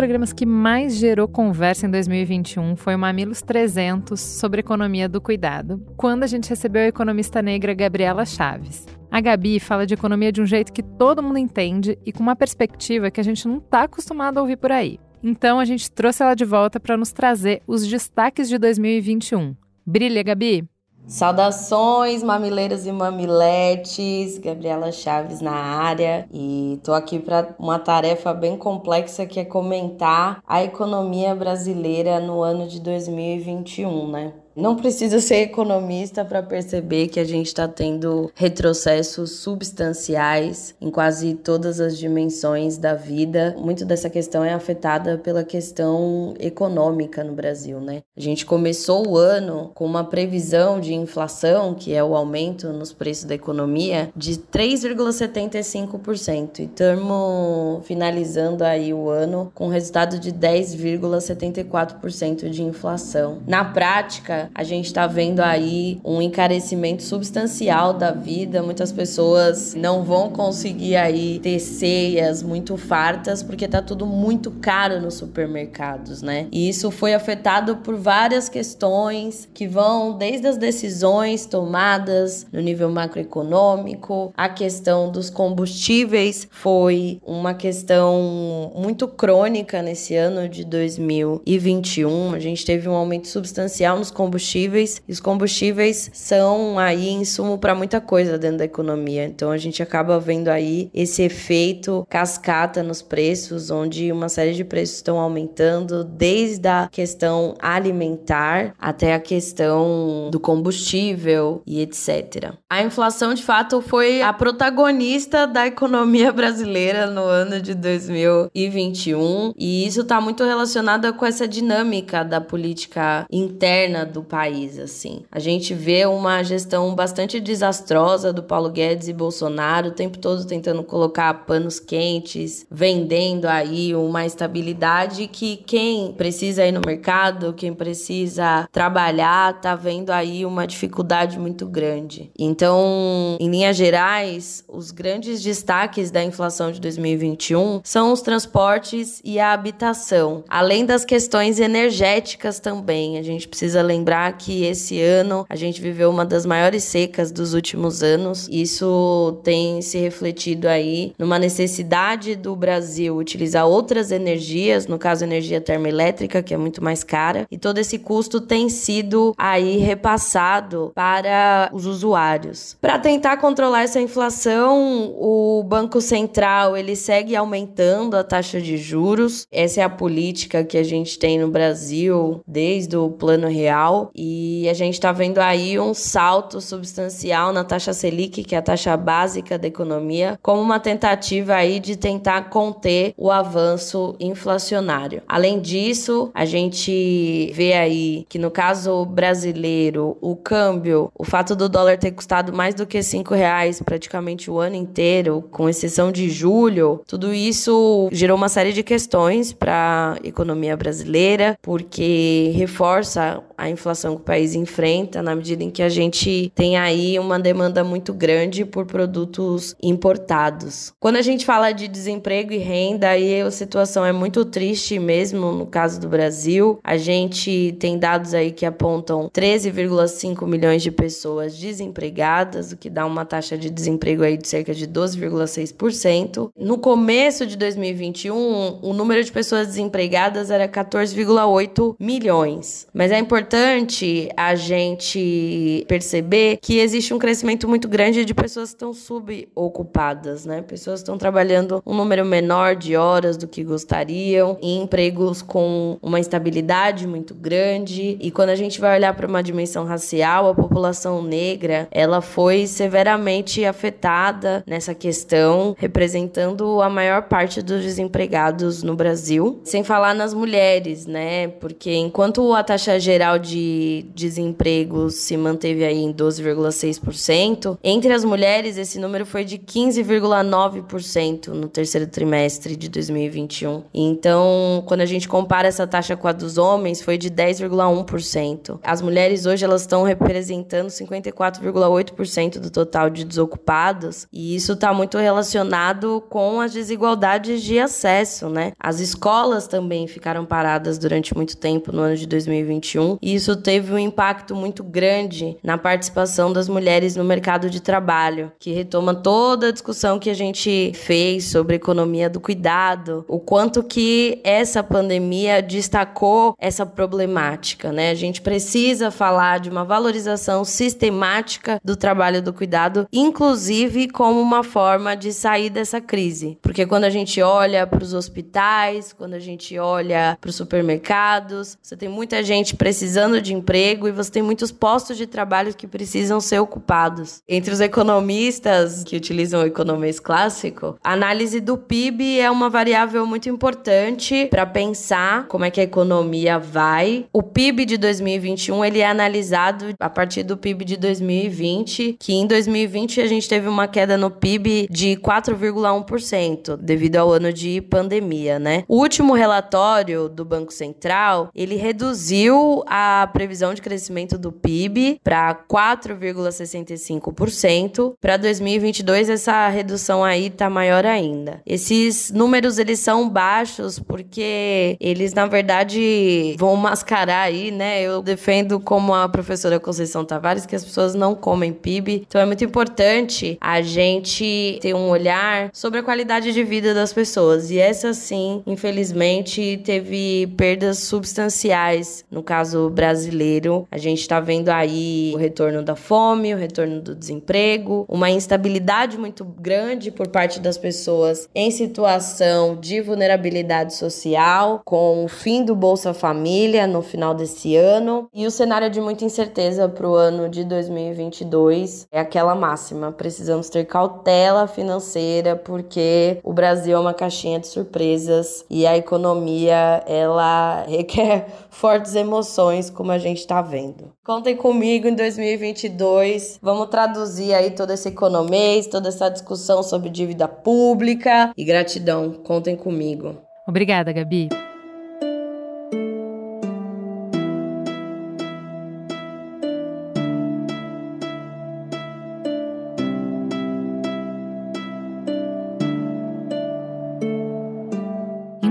Programas que mais gerou conversa em 2021 foi o Mamilos 300 sobre economia do cuidado, quando a gente recebeu a economista negra Gabriela Chaves. A Gabi fala de economia de um jeito que todo mundo entende e com uma perspectiva que a gente não está acostumado a ouvir por aí. Então a gente trouxe ela de volta para nos trazer os destaques de 2021. Brilha, Gabi! Saudações, mamileiros e mamiletes, Gabriela Chaves na área e tô aqui para uma tarefa bem complexa que é comentar a economia brasileira no ano de 2021, né? Não precisa ser economista para perceber que a gente está tendo retrocessos substanciais em quase todas as dimensões da vida. Muito dessa questão é afetada pela questão econômica no Brasil, né? A gente começou o ano com uma previsão de inflação, que é o aumento nos preços da economia, de 3,75% e estamos finalizando aí o ano com resultado de 10,74% de inflação. Na prática, a gente está vendo aí um encarecimento substancial da vida. Muitas pessoas não vão conseguir aí ter ceias muito fartas porque tá tudo muito caro nos supermercados, né? E isso foi afetado por várias questões que vão desde as decisões tomadas no nível macroeconômico, a questão dos combustíveis foi uma questão muito crônica nesse ano de 2021. A gente teve um aumento substancial nos combustíveis combustíveis. E os combustíveis são aí insumo para muita coisa dentro da economia. Então a gente acaba vendo aí esse efeito cascata nos preços, onde uma série de preços estão aumentando, desde a questão alimentar até a questão do combustível e etc. A inflação, de fato, foi a protagonista da economia [laughs] brasileira no ano de 2021, e isso está muito relacionado com essa dinâmica da política interna do país, assim. A gente vê uma gestão bastante desastrosa do Paulo Guedes e Bolsonaro, o tempo todo tentando colocar panos quentes, vendendo aí uma estabilidade que quem precisa ir no mercado, quem precisa trabalhar, tá vendo aí uma dificuldade muito grande. Então, em linhas gerais, os grandes destaques da inflação de 2021 são os transportes e a habitação, além das questões energéticas também. A gente precisa lembrar lembrar que esse ano a gente viveu uma das maiores secas dos últimos anos. Isso tem se refletido aí numa necessidade do Brasil utilizar outras energias, no caso energia termoelétrica, que é muito mais cara, e todo esse custo tem sido aí repassado para os usuários. Para tentar controlar essa inflação, o Banco Central ele segue aumentando a taxa de juros. Essa é a política que a gente tem no Brasil desde o Plano Real e a gente está vendo aí um salto substancial na taxa Selic, que é a taxa básica da economia, como uma tentativa aí de tentar conter o avanço inflacionário. Além disso, a gente vê aí que no caso brasileiro, o câmbio, o fato do dólar ter custado mais do que cinco reais praticamente o ano inteiro, com exceção de julho, tudo isso gerou uma série de questões para a economia brasileira, porque reforça a inflação que o país enfrenta, na medida em que a gente tem aí uma demanda muito grande por produtos importados. Quando a gente fala de desemprego e renda, aí a situação é muito triste mesmo no caso do Brasil. A gente tem dados aí que apontam 13,5 milhões de pessoas desempregadas, o que dá uma taxa de desemprego aí de cerca de 12,6%. No começo de 2021, o número de pessoas desempregadas era 14,8 milhões. Mas é importante importante a gente perceber que existe um crescimento muito grande de pessoas que estão subocupadas, né? Pessoas estão trabalhando um número menor de horas do que gostariam, em empregos com uma instabilidade muito grande. E quando a gente vai olhar para uma dimensão racial, a população negra, ela foi severamente afetada nessa questão, representando a maior parte dos desempregados no Brasil. Sem falar nas mulheres, né? Porque enquanto a taxa geral de desemprego se manteve aí em 12,6%, entre as mulheres esse número foi de 15,9% no terceiro trimestre de 2021. Então, quando a gente compara essa taxa com a dos homens, foi de 10,1%. As mulheres hoje elas estão representando 54,8% do total de desocupados, e isso está muito relacionado com as desigualdades de acesso, né? As escolas também ficaram paradas durante muito tempo no ano de 2021, e isso teve um impacto muito grande na participação das mulheres no mercado de trabalho, que retoma toda a discussão que a gente fez sobre economia do cuidado, o quanto que essa pandemia destacou essa problemática, né? A gente precisa falar de uma valorização sistemática do trabalho do cuidado, inclusive como uma forma de sair dessa crise. Porque quando a gente olha para os hospitais, quando a gente olha para os supermercados, você tem muita gente precisando de emprego e você tem muitos postos de trabalho que precisam ser ocupados. Entre os economistas que utilizam o economês clássico, a análise do PIB é uma variável muito importante para pensar como é que a economia vai. O PIB de 2021 ele é analisado a partir do PIB de 2020, que em 2020 a gente teve uma queda no PIB de 4,1% devido ao ano de pandemia, né? O último relatório do Banco Central, ele reduziu a previsão de crescimento do PIB para 4,65%. Para 2022 essa redução aí tá maior ainda. Esses números eles são baixos porque eles na verdade vão mascarar aí, né? Eu defendo como a professora Conceição Tavares que as pessoas não comem PIB. Então é muito importante a gente ter um olhar sobre a qualidade de vida das pessoas. E essa sim, infelizmente, teve perdas substanciais no caso brasileiro. A gente está vendo aí o retorno da fome, o retorno do desemprego, uma instabilidade muito grande por parte das pessoas em situação de vulnerabilidade social, com o fim do Bolsa Família no final desse ano e o cenário de muita incerteza para o ano de 2022 é aquela máxima: precisamos ter cautela financeira porque o Brasil é uma caixinha de surpresas e a economia ela [laughs] requer fortes emoções, como a gente está vendo. Contem comigo em 2022. Vamos traduzir aí todo esse economês, toda essa discussão sobre dívida pública e gratidão. Contem comigo. Obrigada, Gabi.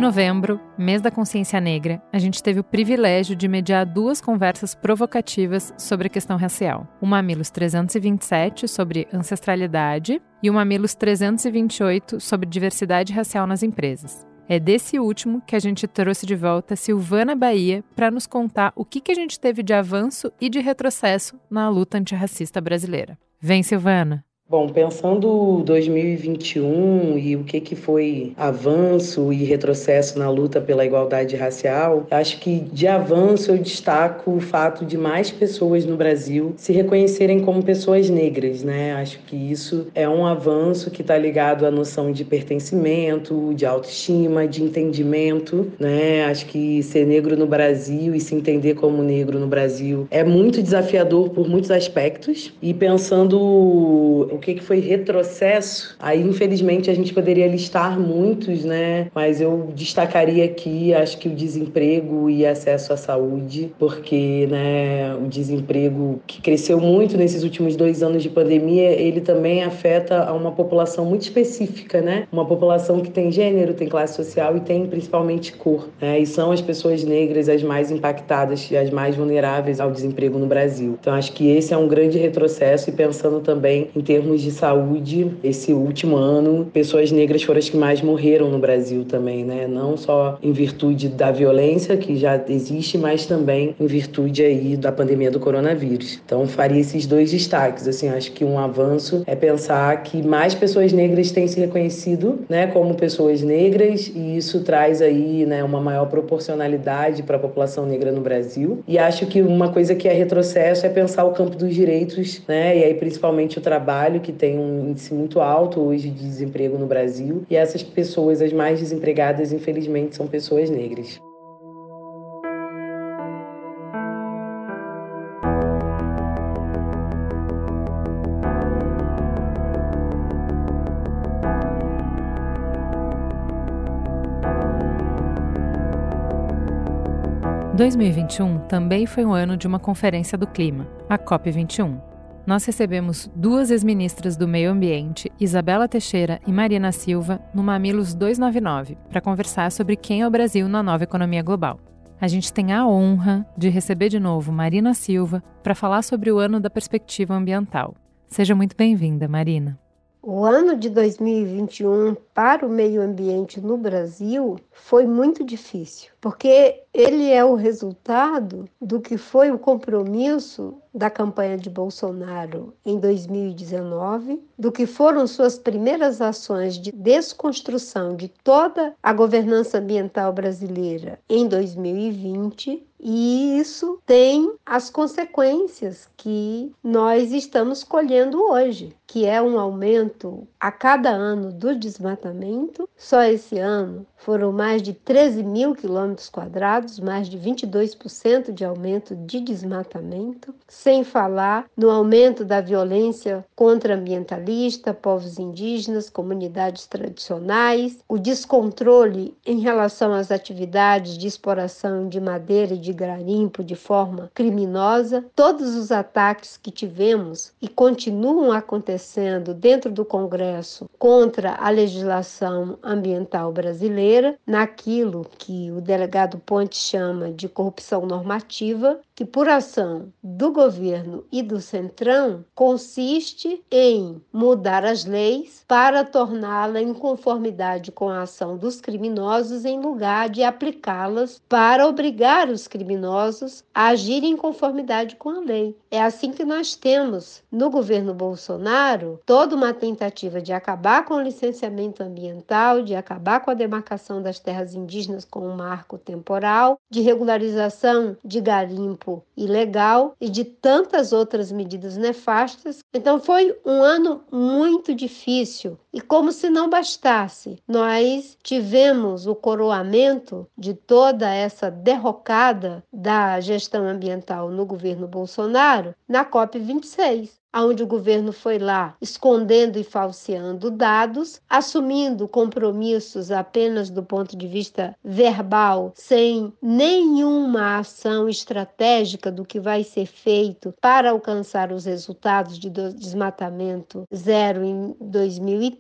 Novembro, mês da consciência negra, a gente teve o privilégio de mediar duas conversas provocativas sobre a questão racial. O Mamilos 327 sobre ancestralidade e o Mamilos 328 sobre diversidade racial nas empresas. É desse último que a gente trouxe de volta Silvana Bahia para nos contar o que, que a gente teve de avanço e de retrocesso na luta antirracista brasileira. Vem, Silvana! Bom, pensando 2021 e o que, que foi avanço e retrocesso na luta pela igualdade racial, acho que de avanço eu destaco o fato de mais pessoas no Brasil se reconhecerem como pessoas negras, né? Acho que isso é um avanço que está ligado à noção de pertencimento, de autoestima, de entendimento, né? Acho que ser negro no Brasil e se entender como negro no Brasil é muito desafiador por muitos aspectos. E pensando o que, que foi retrocesso, aí infelizmente a gente poderia listar muitos, né? Mas eu destacaria aqui, acho que o desemprego e acesso à saúde, porque, né, o desemprego que cresceu muito nesses últimos dois anos de pandemia, ele também afeta a uma população muito específica, né? Uma população que tem gênero, tem classe social e tem principalmente cor, né? E são as pessoas negras as mais impactadas e as mais vulneráveis ao desemprego no Brasil. Então acho que esse é um grande retrocesso e pensando também em termos termos de saúde, esse último ano, pessoas negras foram as que mais morreram no Brasil também, né? Não só em virtude da violência que já existe, mas também em virtude aí da pandemia do coronavírus. Então, faria esses dois destaques. Assim, acho que um avanço é pensar que mais pessoas negras têm se reconhecido, né, como pessoas negras e isso traz aí, né, uma maior proporcionalidade para a população negra no Brasil. E acho que uma coisa que é retrocesso é pensar o campo dos direitos, né, e aí principalmente o trabalho que tem um índice muito alto hoje de desemprego no Brasil. E essas pessoas, as mais desempregadas, infelizmente, são pessoas negras. 2021 também foi um ano de uma conferência do clima, a COP21. Nós recebemos duas ex-ministras do Meio Ambiente, Isabela Teixeira e Marina Silva, no Mamilos 299, para conversar sobre quem é o Brasil na nova economia global. A gente tem a honra de receber de novo Marina Silva para falar sobre o ano da perspectiva ambiental. Seja muito bem-vinda, Marina. O ano de 2021 para o meio ambiente no Brasil foi muito difícil, porque ele é o resultado do que foi o compromisso da campanha de Bolsonaro em 2019, do que foram suas primeiras ações de desconstrução de toda a governança ambiental brasileira em 2020 e isso tem as consequências que nós estamos colhendo hoje, que é um aumento a cada ano do desmatamento. Só esse ano foram mais de 13 mil quilômetros quadrados, mais de 22% de aumento de desmatamento, sem falar no aumento da violência contra ambientalista, povos indígenas, comunidades tradicionais, o descontrole em relação às atividades de exploração de madeira e de garimpo de forma criminosa, todos os ataques que tivemos e continuam acontecendo dentro do Congresso contra a legislação ambiental brasileira naquilo que o delegado Ponte chama de corrupção normativa, que por ação do governo e do Centrão consiste em mudar as leis para torná-la em conformidade com a ação dos criminosos em lugar de aplicá-las para obrigar os criminosos a agirem em conformidade com a lei. É assim que nós temos no governo Bolsonaro toda uma tentativa de acabar com o licenciamento ambiental, de acabar com a demarcação das terras indígenas com um marco temporal, de regularização de garimpo ilegal e de tantas outras medidas nefastas. Então foi um ano muito difícil e como se não bastasse, nós tivemos o coroamento de toda essa derrocada da gestão ambiental no governo Bolsonaro na COP 26 onde o governo foi lá escondendo e falseando dados, assumindo compromissos apenas do ponto de vista verbal, sem nenhuma ação estratégica do que vai ser feito para alcançar os resultados de desmatamento zero em 2030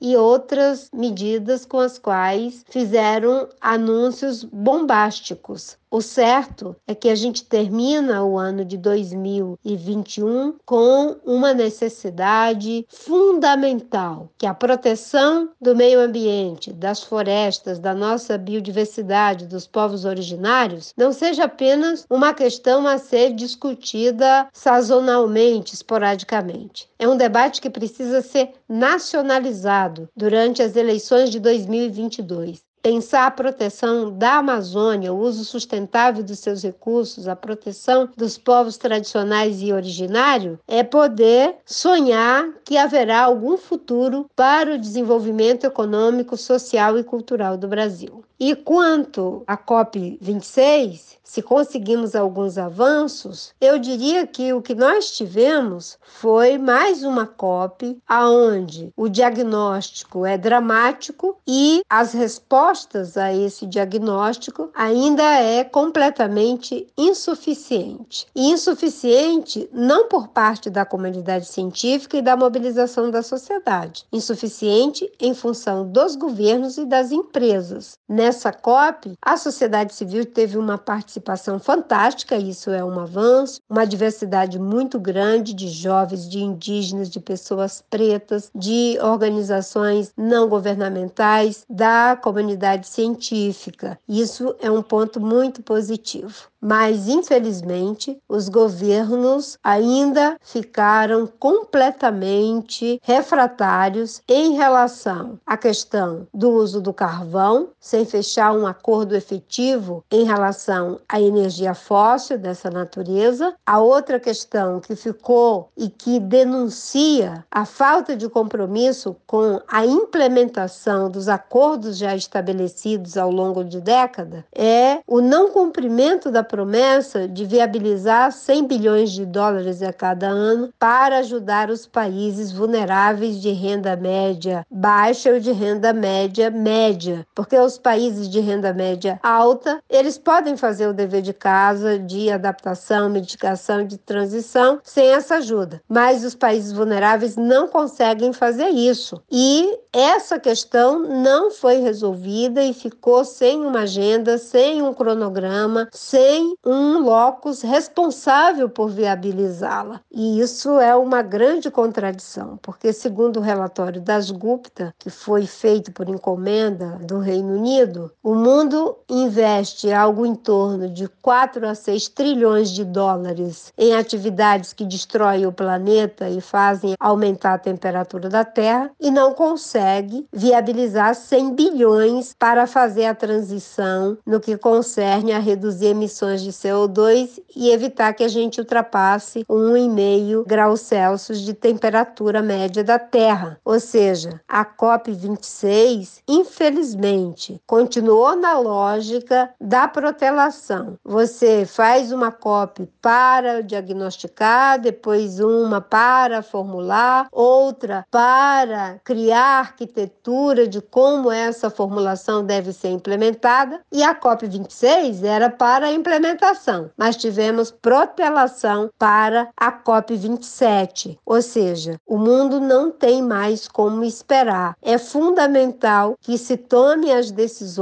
e outras medidas com as quais fizeram anúncios bombásticos o certo é que a gente termina o ano de 2021 com uma necessidade fundamental, que a proteção do meio ambiente, das florestas, da nossa biodiversidade, dos povos originários, não seja apenas uma questão a ser discutida sazonalmente, esporadicamente. É um debate que precisa ser nacionalizado durante as eleições de 2022 pensar a proteção da Amazônia, o uso sustentável dos seus recursos, a proteção dos povos tradicionais e originários, é poder sonhar que haverá algum futuro para o desenvolvimento econômico, social e cultural do Brasil. E quanto à COP26, se conseguimos alguns avanços, eu diria que o que nós tivemos foi mais uma COP aonde o diagnóstico é dramático e as respostas a esse diagnóstico ainda é completamente insuficiente. E insuficiente não por parte da comunidade científica e da mobilização da sociedade, insuficiente em função dos governos e das empresas. Né? Nessa COP, a sociedade civil teve uma participação fantástica, isso é um avanço, uma diversidade muito grande de jovens, de indígenas, de pessoas pretas, de organizações não governamentais, da comunidade científica. Isso é um ponto muito positivo mas infelizmente os governos ainda ficaram completamente refratários em relação à questão do uso do carvão, sem fechar um acordo efetivo em relação à energia fóssil dessa natureza. A outra questão que ficou e que denuncia a falta de compromisso com a implementação dos acordos já estabelecidos ao longo de décadas é o não cumprimento da promessa de viabilizar 100 bilhões de dólares a cada ano para ajudar os países vulneráveis de renda média baixa ou de renda média média, porque os países de renda média alta, eles podem fazer o dever de casa de adaptação, mitigação, de transição sem essa ajuda, mas os países vulneráveis não conseguem fazer isso. E essa questão não foi resolvida e ficou sem uma agenda, sem um cronograma, sem um locus responsável por viabilizá-la. E isso é uma grande contradição, porque, segundo o relatório das Gupta, que foi feito por encomenda do Reino Unido, o mundo investe algo em torno de 4 a 6 trilhões de dólares em atividades que destroem o planeta e fazem aumentar a temperatura da Terra e não consegue viabilizar 100 bilhões para fazer a transição no que concerne a reduzir emissões de CO2 e evitar que a gente ultrapasse 1,5 graus Celsius de temperatura média da Terra. Ou seja, a COP26, infelizmente, continuou na lógica da protelação. Você faz uma COP para diagnosticar, depois uma para formular, outra para criar arquitetura de como essa formulação deve ser implementada, e a COP26 era para implementar implementação, mas tivemos protelação para a COP27. Ou seja, o mundo não tem mais como esperar. É fundamental que se tome as decisões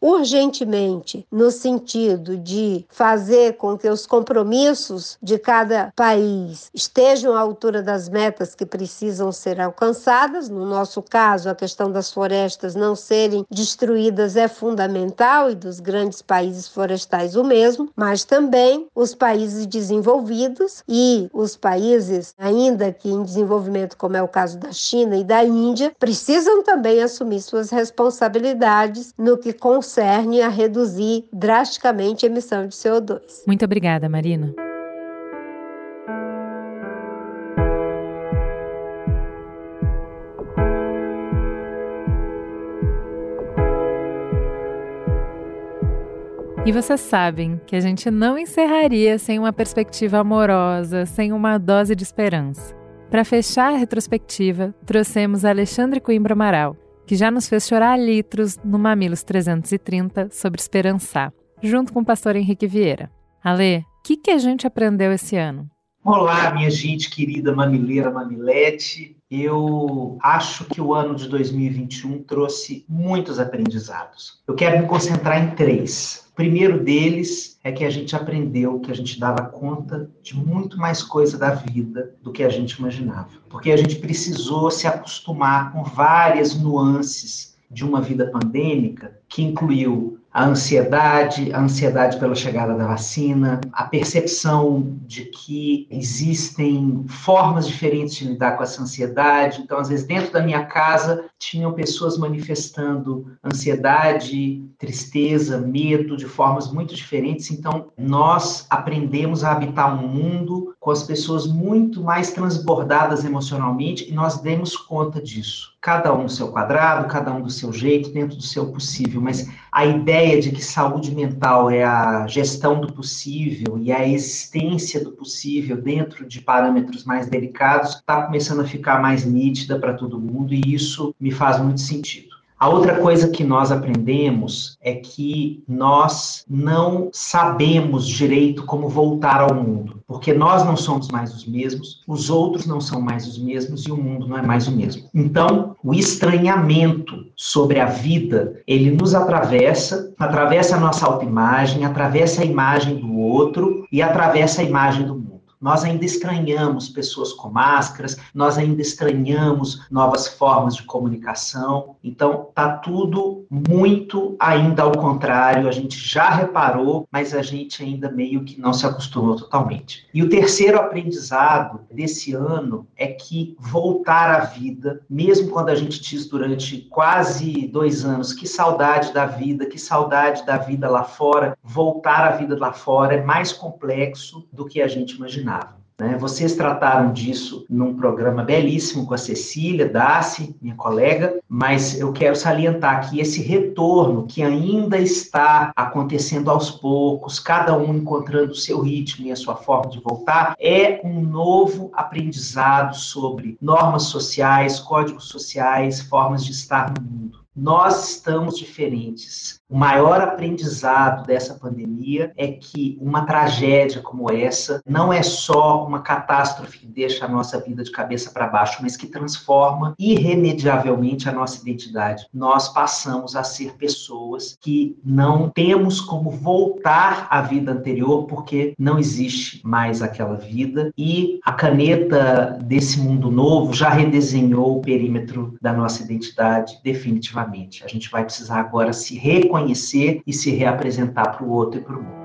urgentemente, no sentido de fazer com que os compromissos de cada país estejam à altura das metas que precisam ser alcançadas. No nosso caso, a questão das florestas não serem destruídas é fundamental e dos grandes países florestais o mesmo mas também os países desenvolvidos e os países ainda que em desenvolvimento, como é o caso da China e da Índia, precisam também assumir suas responsabilidades no que concerne a reduzir drasticamente a emissão de CO2. Muito obrigada, Marina. E vocês sabem que a gente não encerraria sem uma perspectiva amorosa, sem uma dose de esperança. Para fechar a retrospectiva, trouxemos Alexandre Coimbra Amaral, que já nos fez chorar litros no Mamilos 330 sobre esperançar, junto com o pastor Henrique Vieira. Ale, o que, que a gente aprendeu esse ano? Olá, minha gente querida mamileira, mamilete. Eu acho que o ano de 2021 trouxe muitos aprendizados. Eu quero me concentrar em três primeiro deles é que a gente aprendeu que a gente dava conta de muito mais coisa da vida do que a gente imaginava. Porque a gente precisou se acostumar com várias nuances de uma vida pandêmica que incluiu a ansiedade, a ansiedade pela chegada da vacina, a percepção de que existem formas diferentes de lidar com essa ansiedade. Então, às vezes, dentro da minha casa, tinham pessoas manifestando ansiedade, tristeza, medo de formas muito diferentes. Então, nós aprendemos a habitar um mundo com as pessoas muito mais transbordadas emocionalmente e nós demos conta disso. Cada um no seu quadrado, cada um do seu jeito, dentro do seu possível. Mas a ideia de que saúde mental é a gestão do possível e a existência do possível dentro de parâmetros mais delicados está começando a ficar mais nítida para todo mundo e isso me faz muito sentido. A outra coisa que nós aprendemos é que nós não sabemos direito como voltar ao mundo. Porque nós não somos mais os mesmos, os outros não são mais os mesmos e o mundo não é mais o mesmo. Então, o estranhamento sobre a vida, ele nos atravessa, atravessa a nossa autoimagem, atravessa a imagem do outro e atravessa a imagem do. Nós ainda estranhamos pessoas com máscaras, nós ainda estranhamos novas formas de comunicação. Então, tá tudo muito ainda ao contrário. A gente já reparou, mas a gente ainda meio que não se acostumou totalmente. E o terceiro aprendizado desse ano é que voltar à vida, mesmo quando a gente diz durante quase dois anos que saudade da vida, que saudade da vida lá fora, voltar à vida lá fora é mais complexo do que a gente imaginava. Né? Vocês trataram disso num programa belíssimo com a Cecília Dassi, minha colega, mas eu quero salientar que esse retorno que ainda está acontecendo aos poucos, cada um encontrando o seu ritmo e a sua forma de voltar, é um novo aprendizado sobre normas sociais, códigos sociais, formas de estar no mundo. Nós estamos diferentes. O maior aprendizado dessa pandemia é que uma tragédia como essa não é só uma catástrofe que deixa a nossa vida de cabeça para baixo, mas que transforma irremediavelmente a nossa identidade. Nós passamos a ser pessoas que não temos como voltar à vida anterior porque não existe mais aquela vida e a caneta desse mundo novo já redesenhou o perímetro da nossa identidade definitivamente a gente vai precisar agora se reconhecer e se reapresentar para o outro e para o mundo.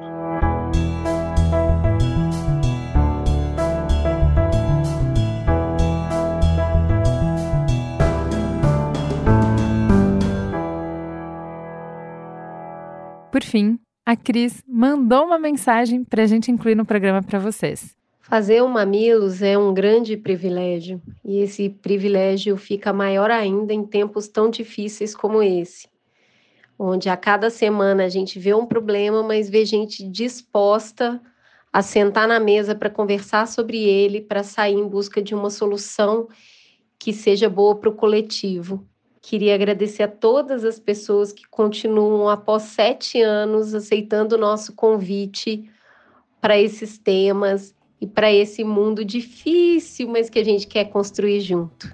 Por fim, a Cris mandou uma mensagem para a gente incluir no programa para vocês. Fazer um mamilos é um grande privilégio, e esse privilégio fica maior ainda em tempos tão difíceis como esse, onde a cada semana a gente vê um problema, mas vê gente disposta a sentar na mesa para conversar sobre ele, para sair em busca de uma solução que seja boa para o coletivo. Queria agradecer a todas as pessoas que continuam, após sete anos, aceitando o nosso convite para esses temas e para esse mundo difícil, mas que a gente quer construir junto.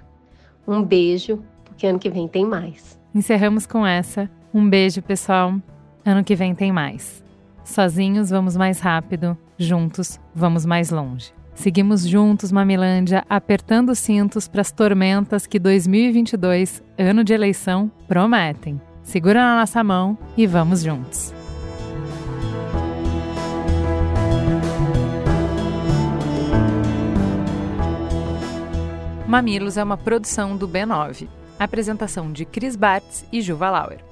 Um beijo, porque ano que vem tem mais. Encerramos com essa. Um beijo, pessoal. Ano que vem tem mais. Sozinhos vamos mais rápido, juntos vamos mais longe. Seguimos juntos, Mamilândia, apertando os cintos para as tormentas que 2022, ano de eleição, prometem. Segura na nossa mão e vamos juntos. Mamilos é uma produção do B9. Apresentação de Cris Bartz e Juva Lauer.